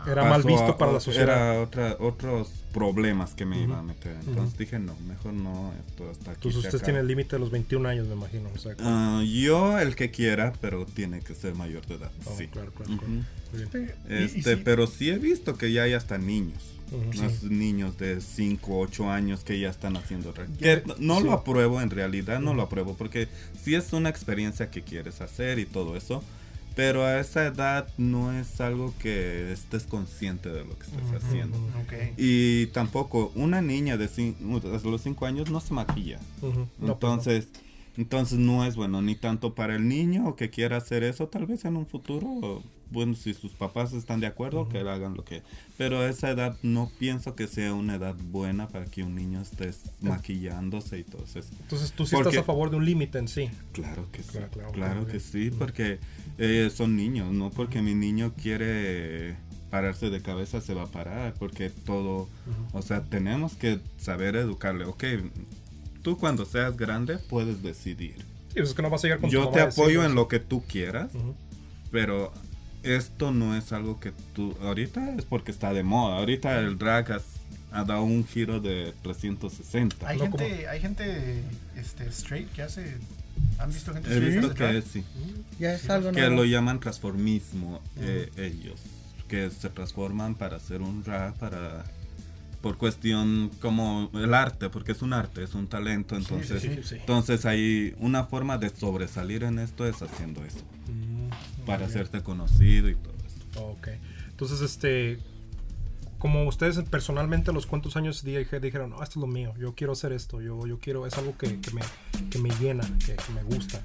Era mal visto a- para la sociedad. Era otra, otros problemas que me Ujú. iba a meter. Entonces dije, no, mejor no, esto hasta aquí. Entonces acaba". tienen el límite de los 21 años, me imagino. O sea, Ah, yo el que quiera, pero tiene que ser mayor de edad. oh, sí. claro, claro, Ujú. claro. Bien. Y- y Este, sí, pero sí he visto que ya hay hasta niños. Más niños de 5, 8 años que ya están haciendo Que no sí. lo apruebo en realidad, no lo apruebo porque sí es una experiencia que quieres hacer y todo eso, pero a esa edad no es algo que estés consciente de lo que estás Ujú, haciendo. ujú. Ok. Y tampoco una niña de cin- desde los 5 años no se maquilla. Ujú. No, Entonces, entonces no es bueno ni tanto para el niño que quiera hacer eso, tal vez en un futuro, bueno, si sus papás están de acuerdo, que hagan lo que... Pero a esa edad no pienso que sea una edad buena para que un niño esté maquillándose y todo eso. Entonces tú sí Porque- estás a favor de un límite en sí. Claro que sí, Claro, claro, claro, que sí, porque eh, son niños, no porque mi niño quiere pararse de cabeza se va a parar, porque todo, o sea, tenemos que saber educarle, ok, tú cuando seas grande puedes decidir. Sí, pues es que no vas a llegar con Yo te apoyo en eso. lo que tú quieras, Ujú. pero esto no es algo que tú, ahorita es porque está de moda, ahorita el drag has- ha dado un giro de 360. Hay No gente, hay gente este, straight que hace. ¿Han visto gente He straight visto drag? que sí. Ya es algo que nuevo. lo llaman transformismo eh, ellos que se transforman para hacer un rap para por cuestión como el arte porque es un arte es un talento entonces sí, sí. entonces hay una forma de sobresalir en esto es haciendo eso Mm, para bien. hacerte conocido y todo eso Ok. Entonces, este. como ustedes personalmente a los cuántos años dije- dijeron, no, esto es lo mío, yo quiero hacer esto, yo, yo quiero, es algo que, que me, que me llena, que, que me gusta.